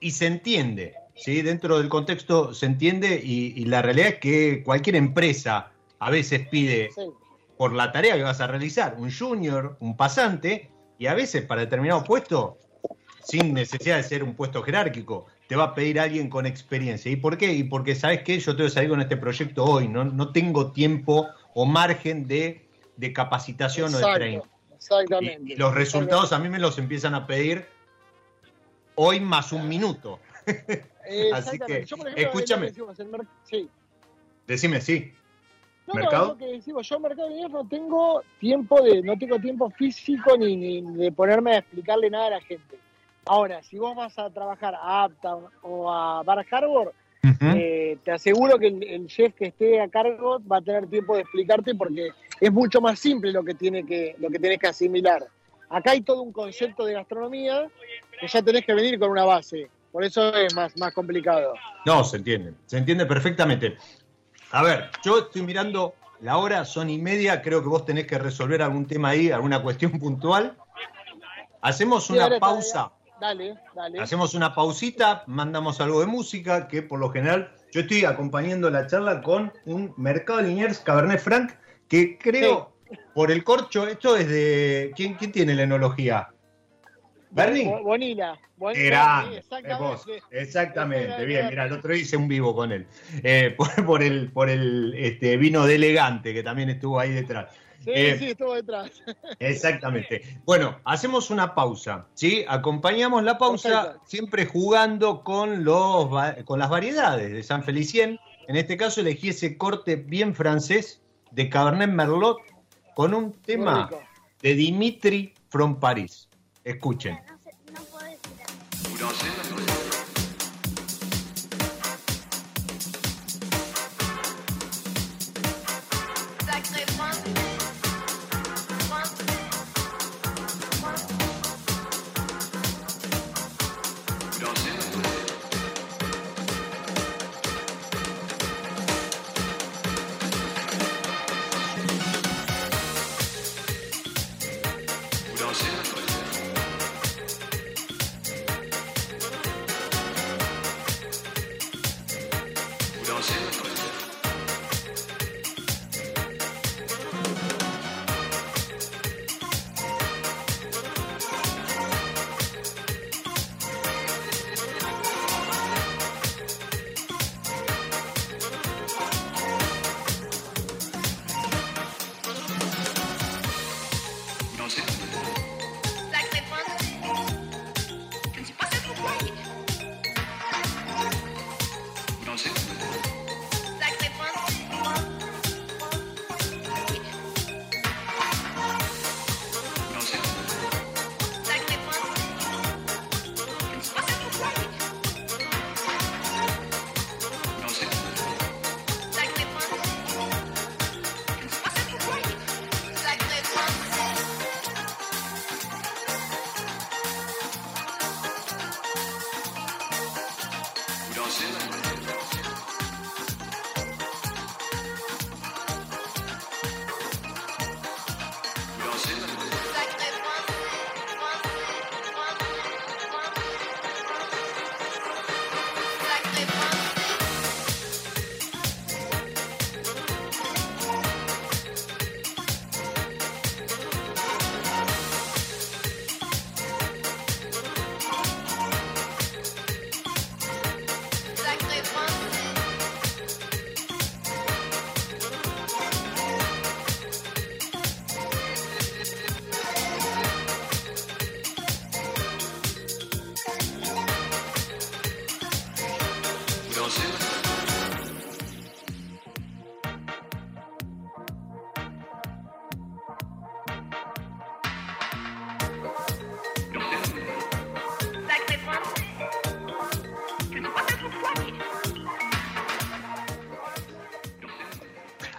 y se entiende, ¿sí? dentro del contexto se entiende y, y la realidad es que cualquier empresa a veces pide Sí. por la tarea que vas a realizar, un junior, un pasante, y a veces para determinado puesto, sin necesidad de ser un puesto jerárquico, te va a pedir alguien con experiencia. ¿Y por qué? Y porque, ¿sabes qué? Yo tengo que salir con este proyecto hoy, no, no tengo tiempo o margen de, de capacitación o de training. Exactamente. Y, y los resultados a mí me los empiezan a pedir hoy más un minuto. [laughs] Así que. Yo, por ejemplo, escúchame. decimos, el mer- sí. Decime, sí. No, no, ¿Mercado? lo que decimos, yo Mercado Libre no tengo tiempo de, no tengo tiempo físico ni, ni de ponerme a explicarle nada a la gente. Ahora, si vos vas a trabajar a Uptown o a Bar Harbor, eh, te aseguro que el, el chef que esté a cargo va a tener tiempo de explicarte porque es mucho más simple lo que tiene que, lo que tenés que asimilar. Acá hay todo un concepto de gastronomía que ya tenés que venir con una base. Por eso es más, más complicado. No, se entiende, se entiende perfectamente. A ver, yo estoy mirando la hora, son y media, creo que vos tenés que resolver algún tema ahí, alguna cuestión [laughs] puntual. Hacemos una pausa, Dale, dale. hacemos una pausita, mandamos algo de música, que por lo general yo estoy acompañando la charla con un Mercado Liniers Cabernet Franc, que creo, por el corcho, esto es de... ¿Quién, quién tiene la enología? ¿Bernie? Bo- Bonila. Bonila, Era, exactamente. vos, exactamente, bien, mira, el otro día hice un vivo con él, eh, [laughs] por, por el, por el este, vino de elegante que también estuvo ahí detrás. Sí, Eh, sí, estuvo detrás. [laughs] Exactamente. Bueno, hacemos una pausa, ¿sí? Acompañamos la pausa Perfecto. siempre jugando con, los, con las variedades de San Felicien. En este caso elegí ese corte bien francés de Cabernet Merlot con un tema de Dimitri from Paris. Escuchen.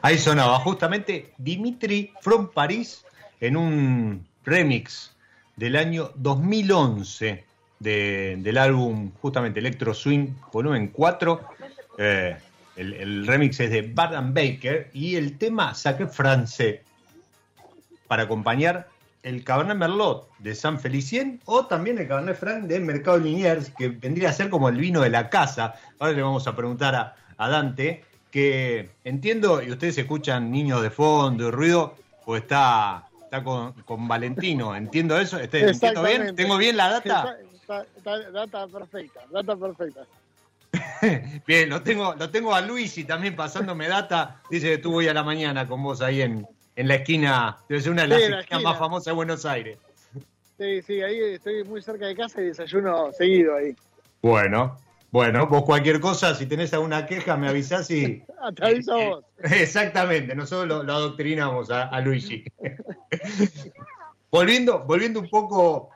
Ahí sonaba justamente Dimitri from Paris en un remix del año 2011 de- del álbum justamente Electro Swing volumen 4. Eh, el, remix es de and Baker y el tema Sacré Francais para acompañar el Cabernet Merlot de San Felicien o también el Cabernet Franc de Mercado Liniers, que vendría a ser como el vino de la casa. Ahora le vamos a preguntar a, a Dante, que entiendo, y ustedes escuchan niños de fondo y ruido, pues está, está con, con Valentino, ¿entiendo eso? ¿Este- ¿Entiendo bien? ¿Tengo bien la data? Está- está- está- data perfecta, data perfecta. [laughs] Bien, lo tengo, lo tengo a Luis y también pasándome data. Dice que estuvo hoy a la mañana con vos ahí en, en la esquina, debe ser una de las Sí, en la esquinas esquina. más famosas de Buenos Aires. Sí, sí, ahí estoy muy cerca de casa y desayuno seguido ahí. Bueno, bueno, vos cualquier cosa, si tenés alguna queja, me avisás y. [laughs] Te aviso a vos. [laughs] Exactamente, nosotros lo, lo adoctrinamos a, a Luigi. [laughs] volviendo, volviendo un poco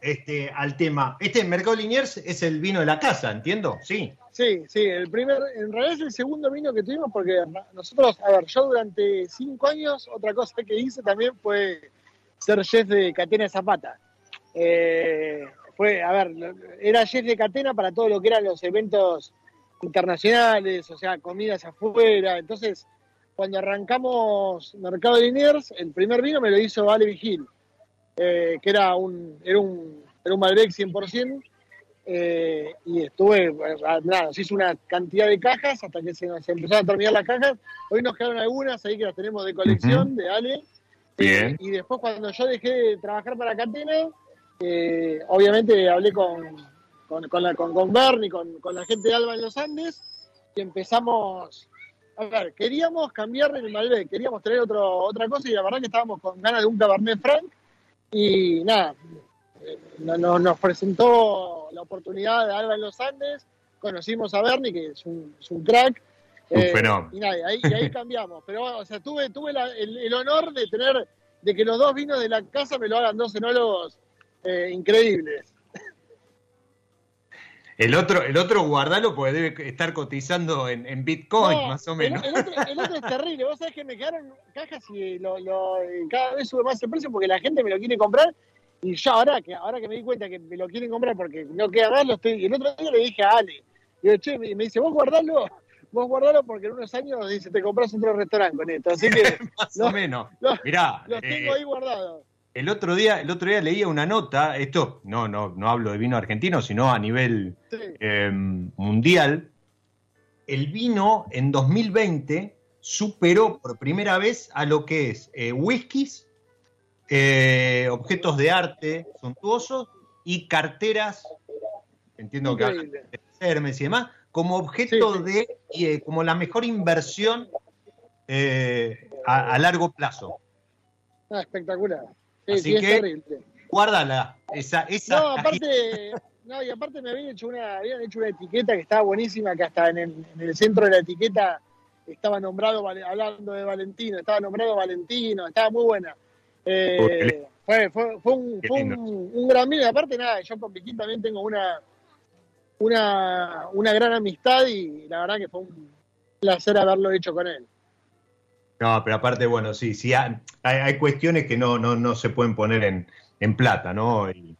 este, al tema. Este Mercado Liniers es el vino de la casa, ¿entiendo? Sí. Sí, sí, el primer, en realidad es el segundo vino que tuvimos porque nosotros, a ver, yo durante cinco años, otra cosa que hice también fue ser chef de Catena Zapata. Eh, fue, a ver, era chef de Catena para todo lo que eran los eventos internacionales, o sea, comidas afuera. Entonces, cuando arrancamos Mercado de Liniers, el primer vino me lo hizo Ale Vigil, eh, que era un, era un, era un Malbec 100%. Eh, y estuve, nada, nos hizo una cantidad de cajas hasta que se nos empezaron a terminar las cajas. Hoy nos quedaron algunas ahí que las tenemos de colección, de Ale. Bien. Eh, y después cuando yo dejé de trabajar para Catena, eh, obviamente hablé con, con, con, la, con, con Bernie, con, con la gente de Alba en los Andes, y empezamos, a ver, queríamos cambiar el Malbec, queríamos traer otro, otra cosa, y la verdad que estábamos con ganas de un Cabernet Franc, y nada, eh, no- no- nos presentó la oportunidad de Alba en los Andes, conocimos a Bernie, que es un, es un crack, Un eh, fenómeno. y, nada, ahí, y ahí [laughs] cambiamos. Pero, o sea, tuve, tuve la- el, el honor de tener, de que los dos vinos de la casa me lo hagan dos enólogos eh, increíbles. El otro, el otro guardalo porque debe estar cotizando en, en Bitcoin, No, más o menos. El, otro, el otro es terrible. Vos sabés que me quedaron cajas y lo, lo- cada vez sube más el precio porque la gente me lo quiere comprar. Y yo ahora que ahora que me di cuenta que me lo quieren comprar porque no queda más, lo estoy. Y el otro día le dije a Ale, digo, che, me, me dice, vos guardalo, vos guardalo porque en unos años dice, te compras otro restaurante con esto. Así que [laughs] más o menos. Mirá, los eh, tengo ahí guardados. El otro día, el otro día leía una nota, esto no, no, no hablo de vino argentino, sino a nivel Sí. eh, mundial. El vino en 2020 superó por primera vez a lo que es eh, whiskies, eh, objetos de arte suntuosos y carteras, entiendo que Increíble. de Hermes y demás, como objeto Sí, sí. de, eh, como la mejor inversión eh, a, a largo plazo. Ah, espectacular. Sí, Así sí, es que- terrible. Guárdala, esa, esa No, aparte, no, y aparte me habían hecho una, habían hecho una etiqueta que estaba buenísima, que hasta en el, en el centro de la etiqueta estaba nombrado, hablando de Valentino, estaba nombrado Valentino, estaba muy buena. Eh, fue, fue, fue, un, fue un, un gran vino, y aparte nada, yo con Piquín también tengo una, una, una gran amistad y la verdad que fue un placer haberlo hecho con él. No, pero aparte, bueno, sí, sí, hay, hay cuestiones que no, no, no se pueden poner en, en plata, ¿no? Y,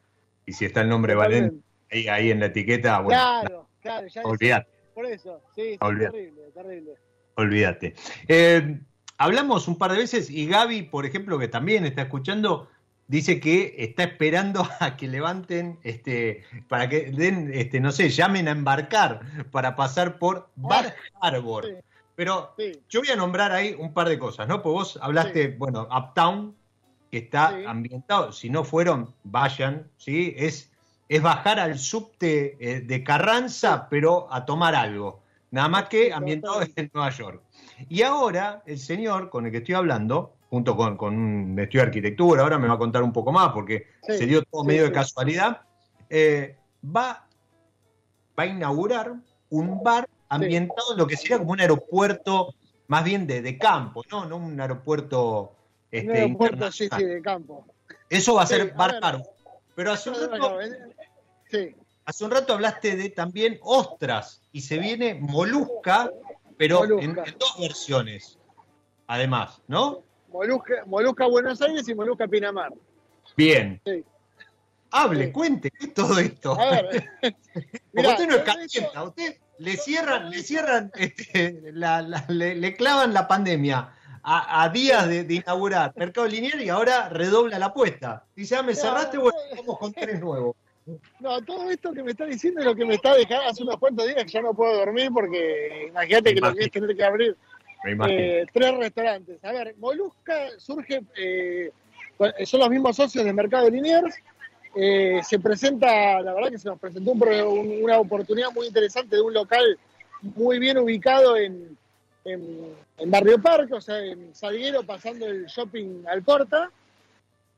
y si está el nombre Valente ahí, ahí en la etiqueta, bueno, claro, claro, ya olvídate, por eso, sí, sí, terrible, terrible. olvídate. Eh, hablamos un par de veces y Gaby, por ejemplo, que también está escuchando, dice que está esperando [laughs] a que levanten, este, para que den, este, no sé, llamen a embarcar para pasar por Bar Harbor. Sí. Pero Sí. Yo voy a nombrar ahí un par de cosas, ¿no? Pues vos hablaste, bueno, Uptown, que está Sí. ambientado, si no fueron, vayan, ¿sí? Es, es bajar al subte eh, de Carranza, pero a tomar algo. Nada más que ambientado en Nueva York. Y ahora, el señor con el que estoy hablando, junto con, con un estudio de arquitectura, ahora me va a contar un poco más, porque se dio todo medio de casualidad, eh, va, va a inaugurar un bar ambientado en lo que sería como un aeropuerto más bien de, de campo, ¿no? No un aeropuerto este, Un aeropuerto, sí, sí, de campo. Eso va a Sí, ser ver. Harbor. Pero hace un, rato, Sí, hace un rato hablaste de también ostras y se viene molusca, pero en, Molusca. en dos versiones. además, ¿no? Molusca, Molusca Buenos Aires y Molusca Pinamar. Bien. Sí. Hable, Sí. cuente, ¿qué es todo esto? A ver, [laughs] Porque mirá, usted no es todo calienta, usted le cierran, le cierran, [laughs] este, la- la- le, le clavan la pandemia a, a días de, de inaugurar Mercado Lineal y ahora redobla la apuesta. Dice, ah, me cerraste, no, bueno, no. vamos con tres nuevos. No, todo esto que me está diciendo es lo que me está dejando hace unos cuantos días que ya no puedo dormir porque imagínate que lo que es tener que abrir eh, tres restaurantes. A ver, Molusca surge, eh, son los mismos socios de Mercado Liniers. Eh, se presenta, la verdad que se nos presentó una oportunidad muy interesante de un local muy bien ubicado en, en, Barrio Parque, o sea, en Salguero, pasando el shopping al Porta.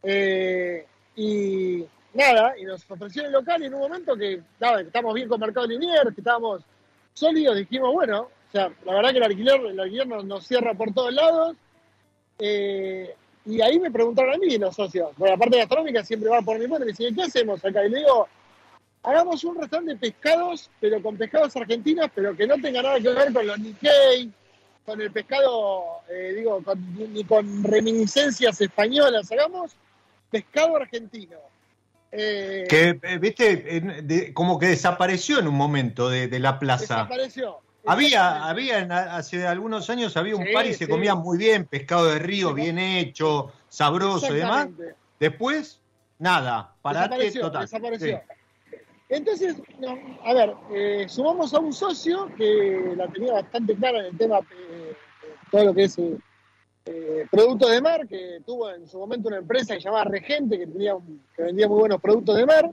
Eh, y nada, y nos ofreció el local y en un momento que, nada, que estamos bien con Mercado Liniers, que estábamos sólidos, dijimos, bueno, o sea, la verdad que el alquiler, el alquiler nos, nos cierra por todos lados. Eh, y ahí me preguntaron a mí los socios, por la parte gastronómica siempre va por mi cuenta, me dicen, ¿qué hacemos acá? Y le digo, hagamos un restaurante de pescados, pero con pescados argentinos, pero que no tenga nada que ver con los Nikkei, con el pescado, eh, digo, con- ni con reminiscencias españolas, hagamos pescado argentino. Eh, Que, eh, viste, como que desapareció en un momento de, de la plaza. desapareció. Había, había en- hace algunos años había un Sí, par y se sí. comía muy bien, pescado de río, bien hecho, sabroso y demás. Después, nada, parate desapareció, total. desapareció. Sí. Entonces, no, a ver, eh, sumamos a un socio que la tenía bastante clara en el tema, eh, todo lo que es eh, productos de mar, que tuvo en su momento una empresa que se llamaba Regente, que, tenía un- que vendía muy buenos productos de mar.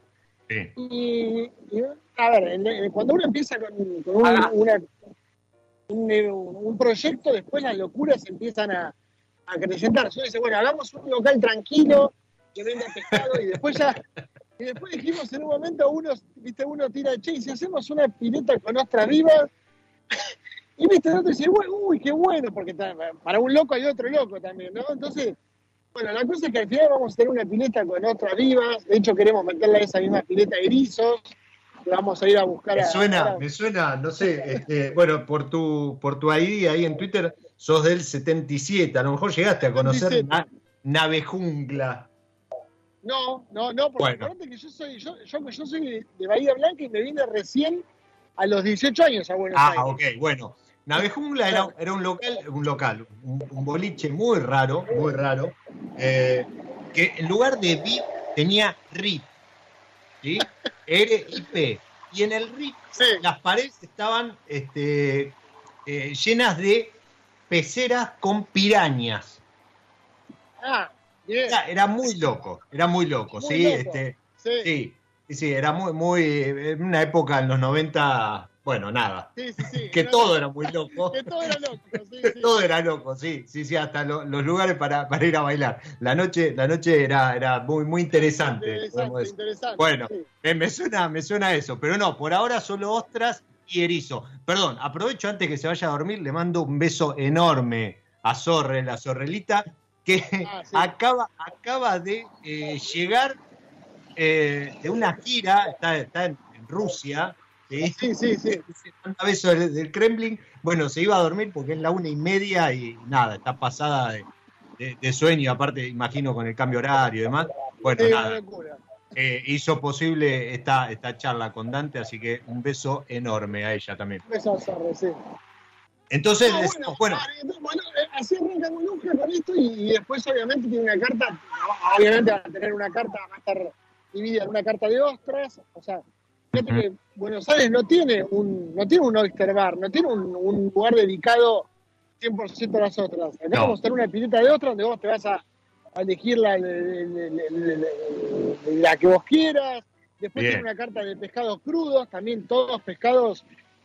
Sí. Y, y, a ver, cuando uno empieza con, con un, una- un, eh, un proyecto, después las locuras empiezan a, a acrecentar. Yo dice, bueno, hagamos un local tranquilo, que venda pescado, y después ya, y después dijimos en un momento, uno, viste, uno tira, che, y si hacemos una pileta con ostras vivas, [laughs] y viste, el otro dice, "Uy, uy, qué bueno, porque para un loco hay otro loco también, ¿no? Entonces, bueno, la cosa es que al final vamos a tener una pileta con ostras vivas, de hecho queremos meterla a esa misma pileta de erizos, vamos a ir a buscar Me suena, me suena, no sé, este, bueno, por tu, por tu ID ahí en Twitter, sos del 77, a lo mejor llegaste a conocer 77. Na- Nave Jungla. No, no, no, porque Bueno. que yo soy, yo, yo, yo soy de, de Bahía Blanca y me vine recién a los 18 años a Buenos Ah, Aires. ok, bueno. Nave Jungla era, era un local, un local, un, un boliche muy raro, muy raro, eh, que en lugar de VIP tenía RIP, ¿sí? R-I-P. Y en el RIP Sí, las paredes estaban este, eh, llenas de peceras con pirañas. ah, bien, Era, era muy loco, era muy loco, Muy sí, loco. este, sí, sí, sí, sí, sí, era muy, muy, en una época en los 90, bueno, nada, sí, sí, que Era- todo era muy loco. [laughs] que todo era loco, sí, [laughs] sí. Todo era loco, sí, sí, sí, hasta lo- los lugares para, para ir a bailar. La noche, la noche era, era muy, muy interesante. Interesante, decir. interesante. Bueno. sí. Me suena, me suena eso, pero no, por ahora solo ostras y erizo. Perdón, aprovecho antes que se vaya a dormir, le mando un beso enorme a Zorre, la zorrelita, que Ah, sí. [laughs] acaba, acaba de eh, llegar eh, de una gira, está, está en, en Rusia, ¿sí? Sí, sí, sí. besos del, del Kremlin. Bueno, se iba a dormir porque es la una y media y nada, está pasada de, de- de sueño, aparte, imagino, con el cambio horario y demás. Bueno, Sí, nada, eh, hizo posible esta, esta charla con Dante, así que un beso enorme a ella también. Un beso a Zorro, sí. Entonces, Ah, decimos, bueno, ah, bueno, eh, así arranca Molusca con esto y, y después obviamente tiene una carta, obviamente va a tener una carta, va a estar dividida en una carta de ostras, o sea, fíjate que Buenos Aires no tiene un, no tiene un oyster bar, no tiene un, un lugar dedicado 100% a las ostras. Acá No. vamos a tener una pileta de ostras donde vos te vas a, a elegir la, la- la- la- la- la que vos quieras, después Bien. tiene una carta de pescados crudos, también todos pescados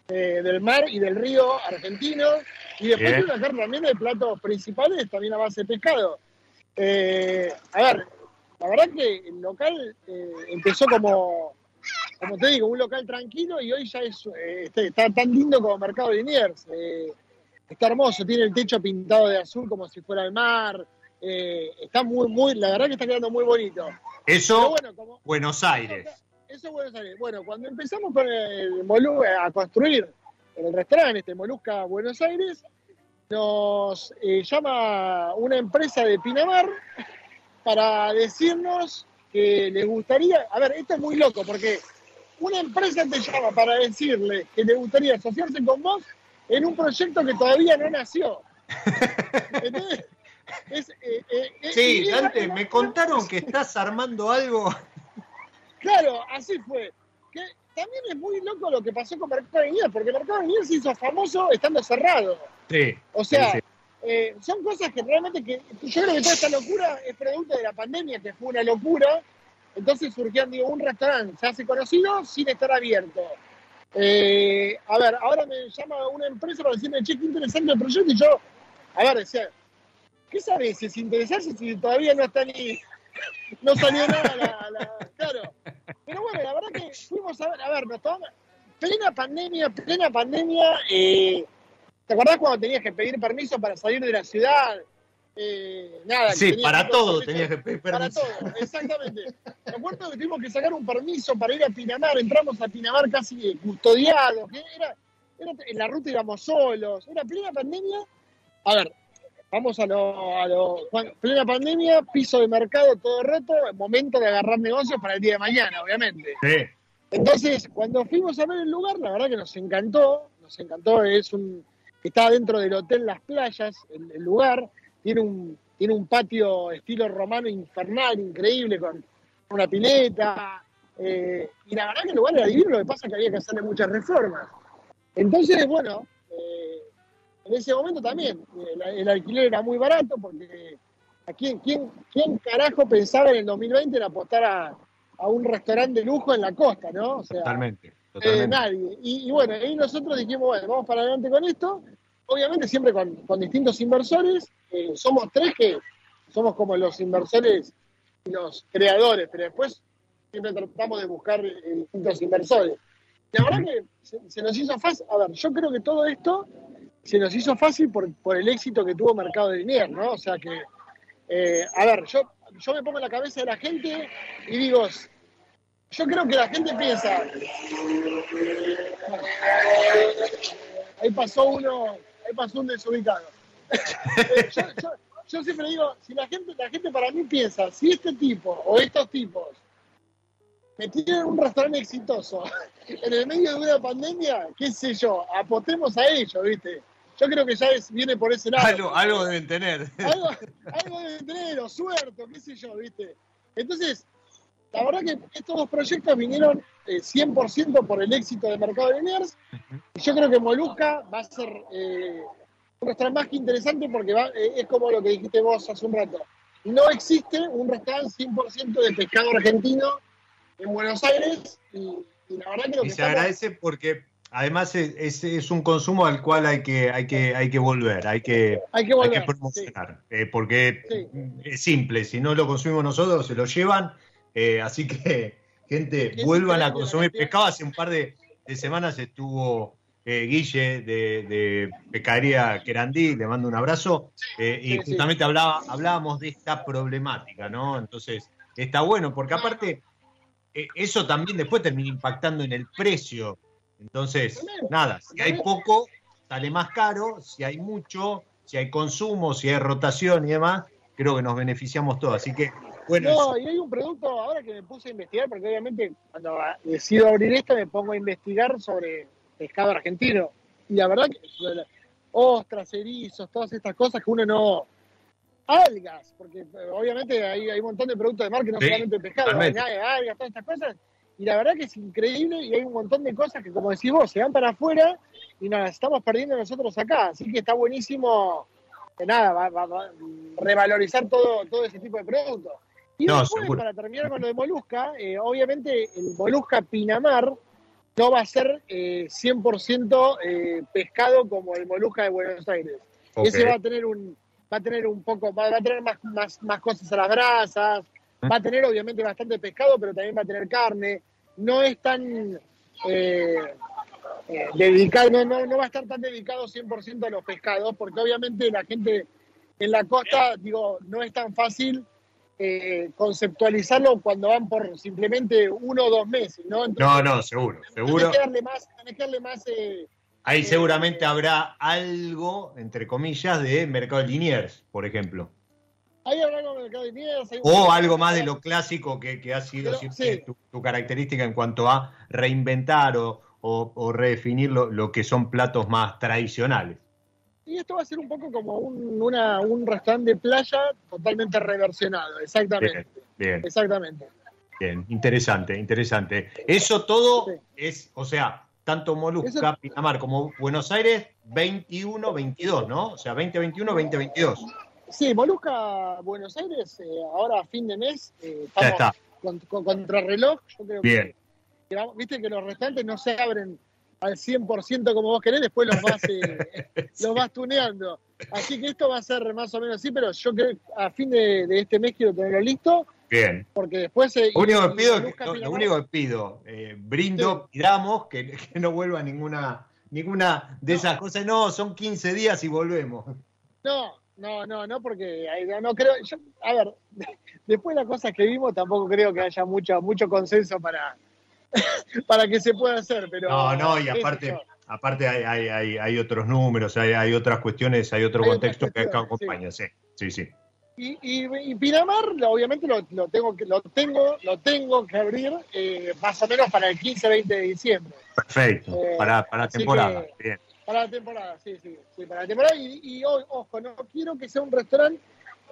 eh, del mar y del río argentino. Y después Bien. tiene una carta también de platos principales, también a base de pescado. Eh, a ver, la verdad que el local eh, empezó como, como te digo, un local tranquilo y hoy ya es, eh, está, está tan lindo como Mercado de Liniers. Eh, está hermoso, tiene el techo pintado de azul como si fuera el mar. eh, está muy, muy, la verdad que está quedando muy bonito. Eso, bueno, como, Buenos Aires. eso es Buenos Aires. Bueno, cuando empezamos con el a construir el restaurante, este Molusca Buenos Aires, nos llama una empresa de Pinamar para decirnos que les gustaría, a ver, esto es muy loco porque una empresa te llama para decirle que le gustaría asociarse con vos en un proyecto que todavía no nació. [laughs] ¿Entendés? Es, eh, eh, eh, Sí, era- Dante, me contaron que [laughs] estás armando algo. Claro, así fue. Que también es muy loco lo que pasó con Mercado Lineal, porque Mercado Lineal se hizo famoso estando cerrado. Sí. O sea, sí, sí. Eh, son cosas que realmente que yo creo que toda esta locura es producto de la pandemia, que fue una locura. Entonces surgían, digo, un restaurante se hace conocido sin estar abierto. Eh, a ver, ahora me llama una empresa para decirme, che, qué interesante el proyecto, y yo, a ver, ¿qué sabes? Es interesarse si todavía no está ni, [laughs] no salió nada la- claro. Pero bueno, la verdad que fuimos a ver, a ver, nos tomamos, plena pandemia, plena pandemia, eh, ¿te acordás cuando tenías que pedir permiso para salir de la ciudad? Eh, nada, Sí, para todo tenías que pedir para permiso. todo, exactamente. Me acuerdo que tuvimos que sacar un permiso para ir a Pinamar, entramos a Pinamar casi custodiados, que era, era- en la ruta íbamos solos, era plena pandemia. A ver, vamos a lo, a lo plena pandemia, piso de mercado todo roto, momento de agarrar negocios para el día de mañana, obviamente. Sí. Entonces, cuando fuimos a ver el lugar, la verdad que nos encantó, nos encantó, es un, está dentro del Hotel Las Playas, el, lugar, tiene un, tiene un patio estilo romano infernal, increíble, con una pileta, eh, y la verdad que el lugar era divino, lo que pasa es que había que hacerle muchas reformas. Entonces, bueno, eh, en ese momento también, eh, el alquiler era muy barato, porque ¿a quién, quién, quién carajo pensaba en el 2020 en apostar a, a un restaurante de lujo en la costa, ¿no? O sea, Totalmente. Eh, nadie. Y, y bueno, ahí nosotros dijimos, bueno, vamos para adelante con esto. Obviamente siempre con, con distintos inversores. Eh, somos tres que somos como los inversores y los creadores, pero después siempre tratamos de buscar eh, distintos inversores. La verdad que se, se nos hizo fácil. A ver, yo creo que todo esto se nos hizo fácil por, por el éxito que tuvo Mercado de Liniers, ¿no? O sea que, eh, a ver, yo, yo me pongo en la cabeza de la gente y digo, yo creo que la gente piensa, ahí pasó uno, ahí pasó un desubicado. [laughs] Yo, yo- yo siempre digo, si la gente, la gente para mí piensa, si este tipo o estos tipos me tienen un restaurante exitoso [laughs] en el medio de una pandemia, qué sé yo, apostemos a ellos, ¿viste? Yo creo que ya es, viene por ese lado. Algo, algo deben tener. algo, algo deben tener, o suerte, o qué sé yo, ¿viste? Entonces, la verdad que estos dos proyectos vinieron eh, 100% por el éxito del mercado de Liniers. Y yo creo que Molusca va a ser eh, un restaurante más que interesante porque va, eh, es como lo que dijiste vos hace un rato. No existe un restaurante 100% de pescado argentino en Buenos Aires y, y la verdad que lo Y que se estamos- agradece porque además es, es- es un consumo al cual hay que, hay que, hay que volver, hay que, hay que hay volver. que promocionar. eh, porque Sí. es simple, si no lo consumimos nosotros, se lo llevan. Eh, así que, [laughs] gente, vuelvan a consumir pescado. Hace un par de, de semanas estuvo eh, Guille de, de Pescadería Querandí, le mando un abrazo. eh, y justamente hablaba, hablábamos de esta problemática, ¿no? Entonces, está bueno, porque aparte, eh, eso también después termina impactando en el precio. Entonces, nada, si hay poco, sale más caro, si hay mucho, si hay consumo, si hay rotación y demás, creo que nos beneficiamos todos. Así que, bueno, No, y hay un producto ahora que me puse a investigar, porque obviamente cuando decido abrir esto me pongo a investigar sobre pescado argentino. Y la verdad que ostras, erizos, todas estas cosas que uno no... Algas, porque eh, obviamente hay, hay un montón de productos de mar que no Sí, solamente pescado, hay algas, todas estas cosas. Y la verdad que es increíble y hay un montón de cosas que, como decís vos, se van para afuera y nos las estamos perdiendo nosotros acá. Así que está buenísimo, que nada, va, va- va revalorizar todo, todo ese tipo de productos. Y No, después, seguro. para terminar con lo de Molusca, eh, obviamente el Molusca Pinamar no va a ser eh, 100% eh, pescado como el Molusca de Buenos Aires. Ese va a tener un va a tener un poco, va, va a tener más, más, más cosas a las brasas, va a tener obviamente bastante pescado, pero también va a tener carne. No es tan eh, eh, dedicado, no, no, no va a estar tan dedicado 100% a los pescados, porque obviamente la gente en la costa, digo, no es tan fácil eh, conceptualizarlo cuando van por simplemente uno o dos meses, ¿no? Entonces, No, no, seguro, Tenés seguro. que darle más, tenés que darle más, eh, Ahí seguramente habrá algo, entre comillas, de mercado de Liniers, por ejemplo. Ahí habrá algo de mercado de Liniers. O algo más de lo clásico que, que ha sido Pero, siempre sí. tu, tu característica en cuanto a reinventar o, o- o redefinir lo, lo que son platos más tradicionales. Y esto va a ser un poco como un, una- un restaurante de playa totalmente reversionado, exactamente. Bien, Exactamente. bien, interesante, interesante. Eso todo Sí. es, o sea, tanto Molusca, Pinamar como Buenos Aires, 21-22, ¿no? O sea, 2021-2022. Sí, Molusca, Buenos Aires, eh, ahora a fin de mes, eh, Ya estamos está. con, con- contrarreloj. Yo creo Bien. que, viste que los restaurantes no se abren al 100% como vos querés, después los vas, eh, [laughs] los vas tuneando. Así que esto va a ser más o menos así, pero yo creo que a fin de, de este mes quiero tenerlo listo, Bien. porque después... eh, Lo único que pido, lo, lo único que eh, brindo, pidamos que, que no vuelva ninguna, ninguna de esas cosas. No, son 15 días y volvemos. No, no, no, no, porque no, no creo. yo- a ver, [laughs] después de las cosas que vimos, tampoco creo que haya mucho, mucho consenso para, [laughs] para que se pueda hacer. Pero, No, no, y aparte, aparte hay, hay, hay, hay otros números, hay, hay otras cuestiones, hay otro contexto que, acompaña, sí, sí, sí. Y, y, y Pinamar, obviamente lo, lo tengo que lo tengo, lo tengo que abrir eh, más o menos para el 15-20 de diciembre. Perfecto, Eh, para, para temporada. que- Bien. Para la temporada, sí, sí, sí, para la temporada. Y, y o- ojo, no quiero que sea un restaurante.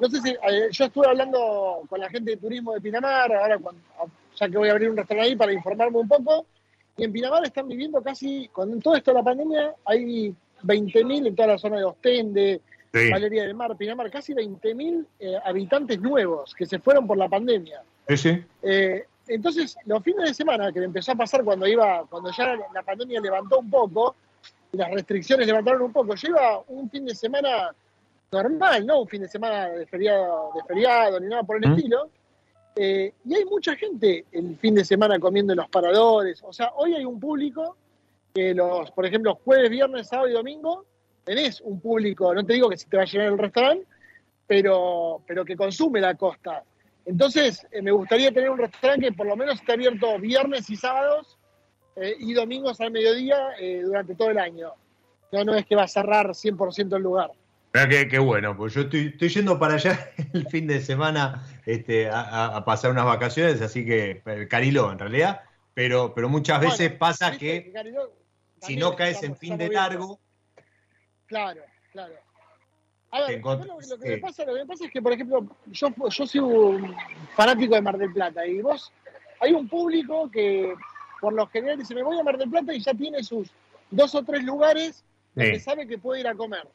No sé si eh, yo estuve hablando con la gente de turismo de Pinamar, ahora cuando, ya que voy a abrir un restaurante ahí para informarme un poco. Y en Pinamar están viviendo casi, con todo esto de la pandemia, hay 20.000 en toda la zona de Ostende, Sí, Galería del Mar, Pinamar, casi 20.000 eh, habitantes nuevos que se fueron por la pandemia. sí, sí. Eh, entonces, los fines de semana que me empezó a pasar cuando iba, cuando ya la pandemia levantó un poco, y las restricciones levantaron un poco, yo iba un fin de semana normal, no un fin de semana de feriado, de feriado ni nada por el ¿Mm? estilo. Eh, y hay mucha gente el fin de semana comiendo en los paradores. O sea, hoy hay un público que los, por ejemplo, jueves, viernes, sábado y domingo, tenés un público, no te digo que se te va a llenar el restaurante, pero, pero que consume la costa. Entonces, eh, me gustaría tener un restaurante que por lo menos esté abierto viernes y sábados eh, y domingos al mediodía eh, durante todo el año. No, no es que va a cerrar 100% el lugar. Qué, qué bueno, pues yo estoy, estoy yendo para allá [laughs] el fin de semana este, a, pasar unas vacaciones, así que eh, Cariló en realidad, pero, pero muchas Bueno, veces pasa ¿Viste? que Cariló si no caes en fin de largo, Claro, claro. A ver, lo, lo que me pasa, lo que me pasa es que, por ejemplo, yo, yo soy un fanático de Mar del Plata y vos, hay un público que por lo general dice, me voy a Mar del Plata y ya tiene sus dos o tres lugares donde Sí. sabe que puede ir a comer.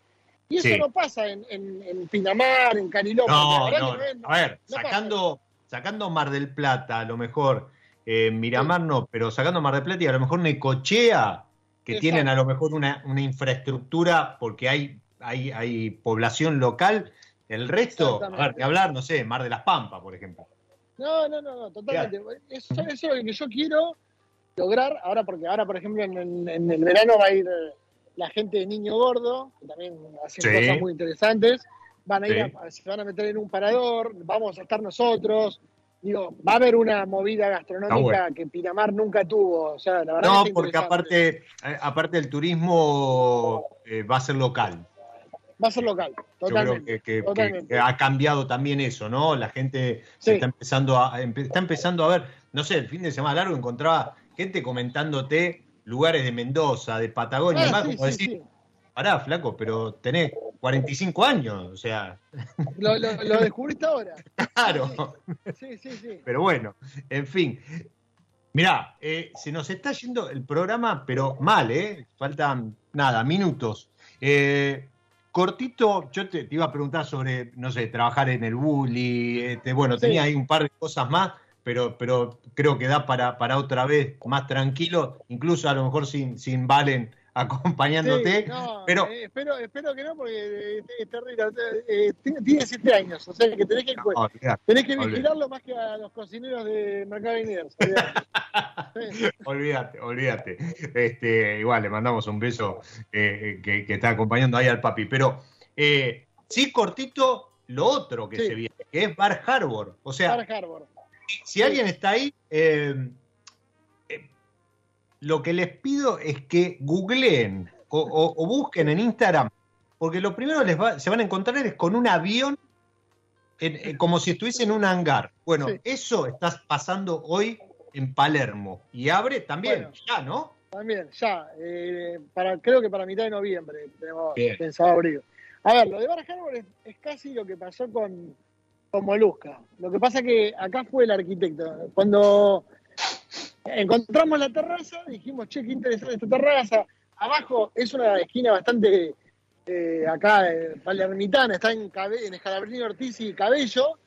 Y eso Sí. no pasa en, en, en Pinamar, en Cariló. No, no. A ver, sacando, sacando Mar del Plata, a lo mejor eh, Miramar no, pero sacando Mar del Plata y a lo mejor Necochea, que Exacto. tienen a lo mejor una, una infraestructura porque hay, hay, hay población local, el resto, a ver, de hablar, no sé, Mar de las Pampas, por ejemplo. No, no, no, no, totalmente. Eso, eso es lo que yo quiero lograr ahora, porque ahora, por ejemplo, en, en- en el verano va a ir eh, la gente de Niño Gordo, que también hacen Sí. cosas muy interesantes. Van a ir, Sí. a- se van a meter en un parador, vamos a estar nosotros. Digo, va a haber una movida gastronómica bueno. que Pinamar nunca tuvo. O sea, la verdad No, que porque aparte, eh, aparte el turismo eh, va a ser local. Va a ser local, Yo creo totalmente. que, que- totalmente. que ha cambiado también eso, ¿no? La gente se está empezando a está empezando a ver, no sé, el fin de semana largo encontraba gente comentándote lugares de Mendoza, de Patagonia, Ah, y demás, sí, como sí, decir, sí. pará, flaco, pero tenés 45 años, o sea, [laughs] Lo, lo- lo descubriste ahora. claro. Sí, sí, sí. Pero bueno, en fin. Mirá, eh, se nos está yendo el programa, pero mal, ¿eh? Faltan, nada, minutos. Eh, cortito, yo te, te iba a preguntar sobre, no sé, trabajar en el bully. este, bueno, tenía ahí un par de cosas más, pero, pero creo que da para, para otra vez más tranquilo, incluso a lo mejor sin, sin Valen [laughs] acompañándote. Sí, no, pero- eh, espero, espero que no, porque eh, es terrible. Eh, tiene, siete años, o sea que tenés que, No, olvidate, tenés que olvidate. vigilarlo más que a los cocineros de Mercado. Sí. [laughs] Olvídate, olvídate. Este, igual le mandamos un beso eh, que, que está acompañando ahí al papi. Pero eh, sí, cortito, lo otro que Sí. se viene, que es Bar Harbor. O sea, Bar Harbor. Si alguien está ahí, eh, eh, lo que les pido es que googleen o, o- o busquen en Instagram, porque lo primero les va- se van a encontrar es con un avión en- en- como si estuviese en un hangar. Bueno, Sí. eso está pasando hoy en Palermo. Y abre también, Bueno. ya, ¿no? También, ya. eh, para, creo que para mitad de noviembre tenemos Bien. pensado abrir. A ver, lo de Bar Harbor es, es casi lo que pasó con, con Molusca. Lo que pasa que acá fue el arquitecto. Cuando encontramos la terraza, dijimos, che, qué interesante esta terraza. Abajo es una esquina bastante eh, acá, eh, palermitana, está en, Cabe- en Escalabrini Ortiz y Cabello.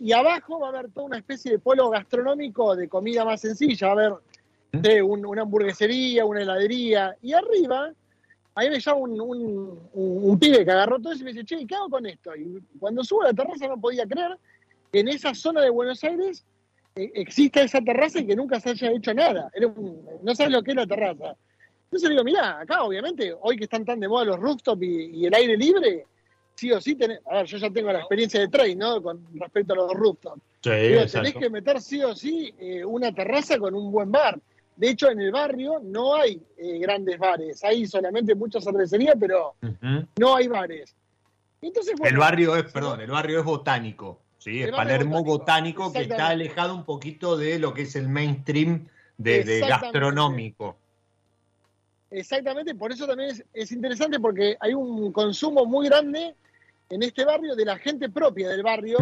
Y abajo va a haber toda una especie de polo gastronómico de comida más sencilla. Va a haber de un- una hamburguesería, una heladería, y arriba, ahí me llama un, un- un- un pibe que agarró todo eso y me dice, che, ¿qué hago con esto? Y cuando subo a la terraza no podía creer que en esa zona de Buenos Aires eh, exista esa terraza y que nunca se haya hecho nada. Era no sabes lo que es la terraza. Entonces digo, mirá, acá obviamente, hoy que están tan de moda los rooftop y, y el aire libre, sí o sí tenés, a ver, yo ya tengo la experiencia de trade, ¿no? Con respecto a los rooftops. Sí, Digo, tenés que meter sí o sí eh, una terraza con un buen bar. De hecho, en el barrio no hay eh, grandes bares, hay solamente mucha cervecería, pero no hay bares. Entonces, bueno, el barrio es, perdón, el barrio es botánico. Sí, es Palermo botánico, botánico, que está alejado un poquito de lo que es el mainstream de, gastronómico. Exactamente, por eso también es, es interesante porque hay un consumo muy grande en este barrio de la gente propia del barrio,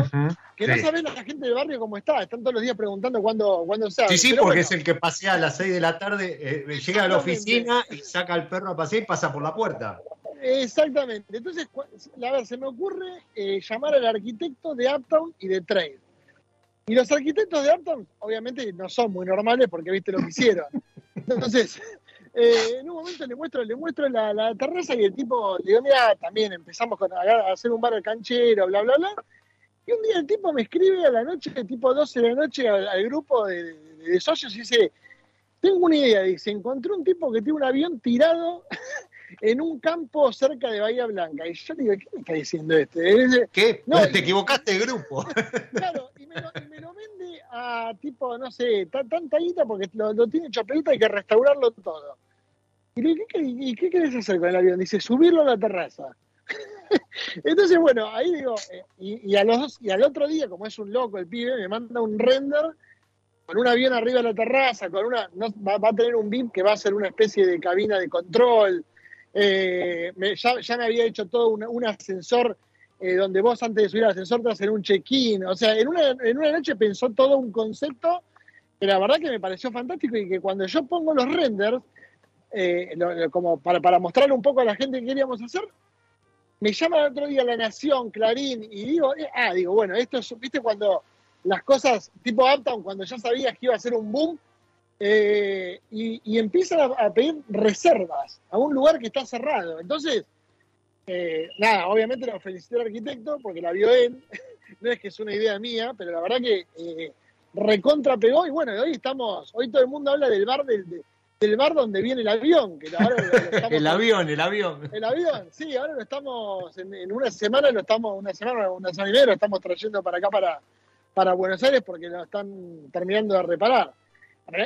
que no sí. sabes la gente del barrio cómo está, están todos los días preguntando cuándo, cuándo se abre. Sí, sí, Pero porque bueno, es el que pasea a las 6 de la tarde, eh, llega a la oficina y saca al perro a pasear y pasa por la puerta. Exactamente. Entonces, a ver, se me ocurre eh, llamar al arquitecto de Uptown y de Trade. Y los arquitectos de Uptown, obviamente, no son muy normales porque viste lo que hicieron. [laughs] Entonces, eh, en un momento le muestro, le muestro la, la terraza y el tipo le digo, mira, también empezamos con, a, hacer un bar al canchero, bla, bla, bla. Y un día el tipo me escribe a la noche, tipo 12 de la noche, al, al grupo de, de- de socios y dice, tengo una idea, dice, encontré un tipo que tiene un avión tirado [laughs] en un campo cerca de Bahía Blanca. Y yo digo, ¿qué me está diciendo este? Y dice, ¿Qué? No, Te y- equivocaste de grupo. [laughs] claro, y me, lo, y me lo vende a tipo, no sé, ta- tanta guita porque lo, lo tiene hecho pelota, hay que restaurarlo todo. Y ¿qué, y qué querés hacer con el avión? Dice, subirlo a la terraza. [laughs] Entonces, bueno, ahí digo, eh, y, a los y al otro día, como es un loco el pibe, me manda un render con un avión arriba de la terraza, con una, va, a tener un VIP que va a ser una especie de cabina de control. Eh, ya, me había hecho todo un ascensor eh, donde vos antes de subir al ascensor te hacer un check-in. O sea, en una, en una noche pensó todo un concepto que la verdad que me pareció fantástico y que cuando yo pongo los renders, eh, como para, para mostrarle un poco a la gente que queríamos hacer, me llama el otro día La Nación, Clarín, y digo, eh, ah, digo, bueno, esto es, viste, cuando las cosas tipo Uptown, cuando ya sabías que iba a ser un boom, eh, y, empiezan a, pedir reservas a un lugar que está cerrado. Entonces, nada, obviamente lo felicité al arquitecto porque la vio él, [laughs] no es que es una idea mía, pero la verdad que recontra pegó y bueno, hoy estamos, hoy todo el mundo habla del bar del, de- del bar donde viene el avión, que ahora lo- [laughs] El avión, el avión. el avión, sí, ahora lo estamos, en, en una semana lo estamos, una semana, una semana y media lo estamos trayendo para acá, para, para Buenos Aires, porque lo están terminando de reparar.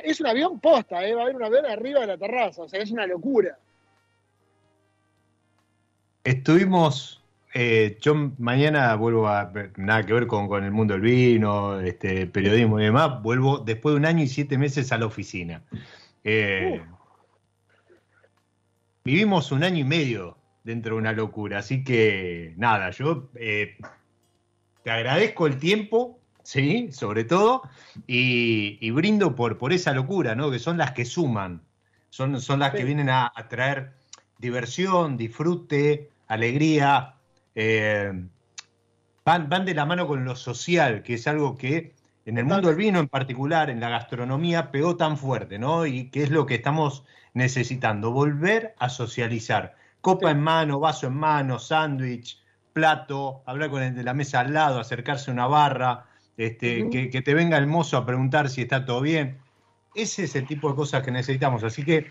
Es un avión posta, ¿eh? va a haber un avión arriba de la terraza, o sea, es una locura. Estuvimos, eh, yo mañana vuelvo a nada que ver con, con el mundo del vino, este, periodismo y demás, vuelvo después de un año y siete meses a la oficina. Eh, vivimos un año y medio dentro de una locura, así que nada, yo eh, te agradezco el tiempo, sí, sobre todo, y, y brindo por, por esa locura, ¿no? Que son las que suman, son, son las que vienen a, a traer diversión, disfrute, alegría, eh, van, van de la mano con lo social, que es algo que en el mundo del vino en particular, en la gastronomía, pegó tan fuerte, ¿no? Y que es lo que estamos necesitando, volver a socializar. Copa Sí. en mano, vaso en mano, sándwich, plato, hablar con el de la mesa al lado, acercarse a una barra, este, que te venga el mozo a preguntar si está todo bien. Ese es el tipo de cosas que necesitamos. Así que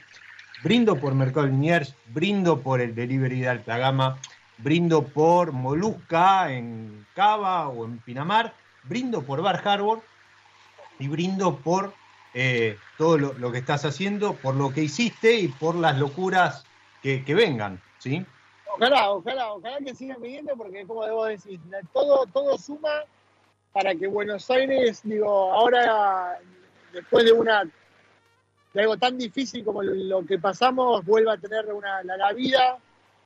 brindo por Mercado Liniers, brindo por el delivery de alta gama, brindo por Molusca en Cava o en Pinamar, brindo por Bar Harbor y brindo por eh, todo lo, que estás haciendo, por lo que hiciste y por las locuras que, vengan, ¿sí? Ojalá, ojalá, ojalá que sigan viniendo porque como decís, la- todo, todo suma para que Buenos Aires, digo, ahora después de una de algo tan difícil como lo que pasamos, vuelva a tener una, la vida,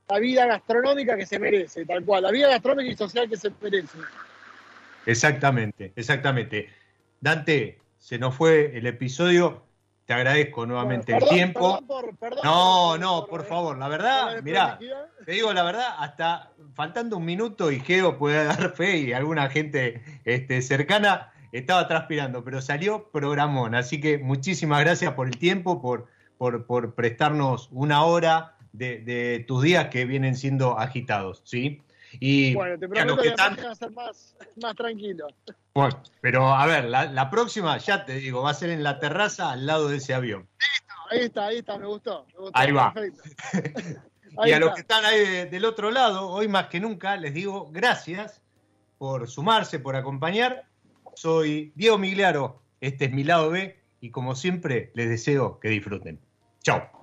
la vida gastronómica que se merece, tal cual, la vida gastronómica y social que se merece. Exactamente, exactamente. Dante, se nos fue el episodio. Te agradezco nuevamente el tiempo. perdón por- perdón No, no, por favor, la verdad, mirá, te digo la verdad, hasta faltando un minuto y Geo puede [laughs] dar fe y alguna gente este, cercana estaba transpirando, pero salió programón. Así que muchísimas gracias por el tiempo, por, por, por prestarnos una hora de, de tus días que vienen siendo agitados, ¿sí? Y, Bueno, te prometo que a ser más, más tranquilo. bueno, pero a ver, la, la próxima, ya te digo, va a ser en la terraza al lado de ese avión. Ahí está, ahí está, me gustó. me gustó, Ahí va. [laughs] Y a los que están ahí de- del otro lado, hoy más que nunca, les digo gracias por sumarse, por acompañar. Soy Diego Migliaro, este es mi lado B y como siempre les deseo que disfruten. Chao.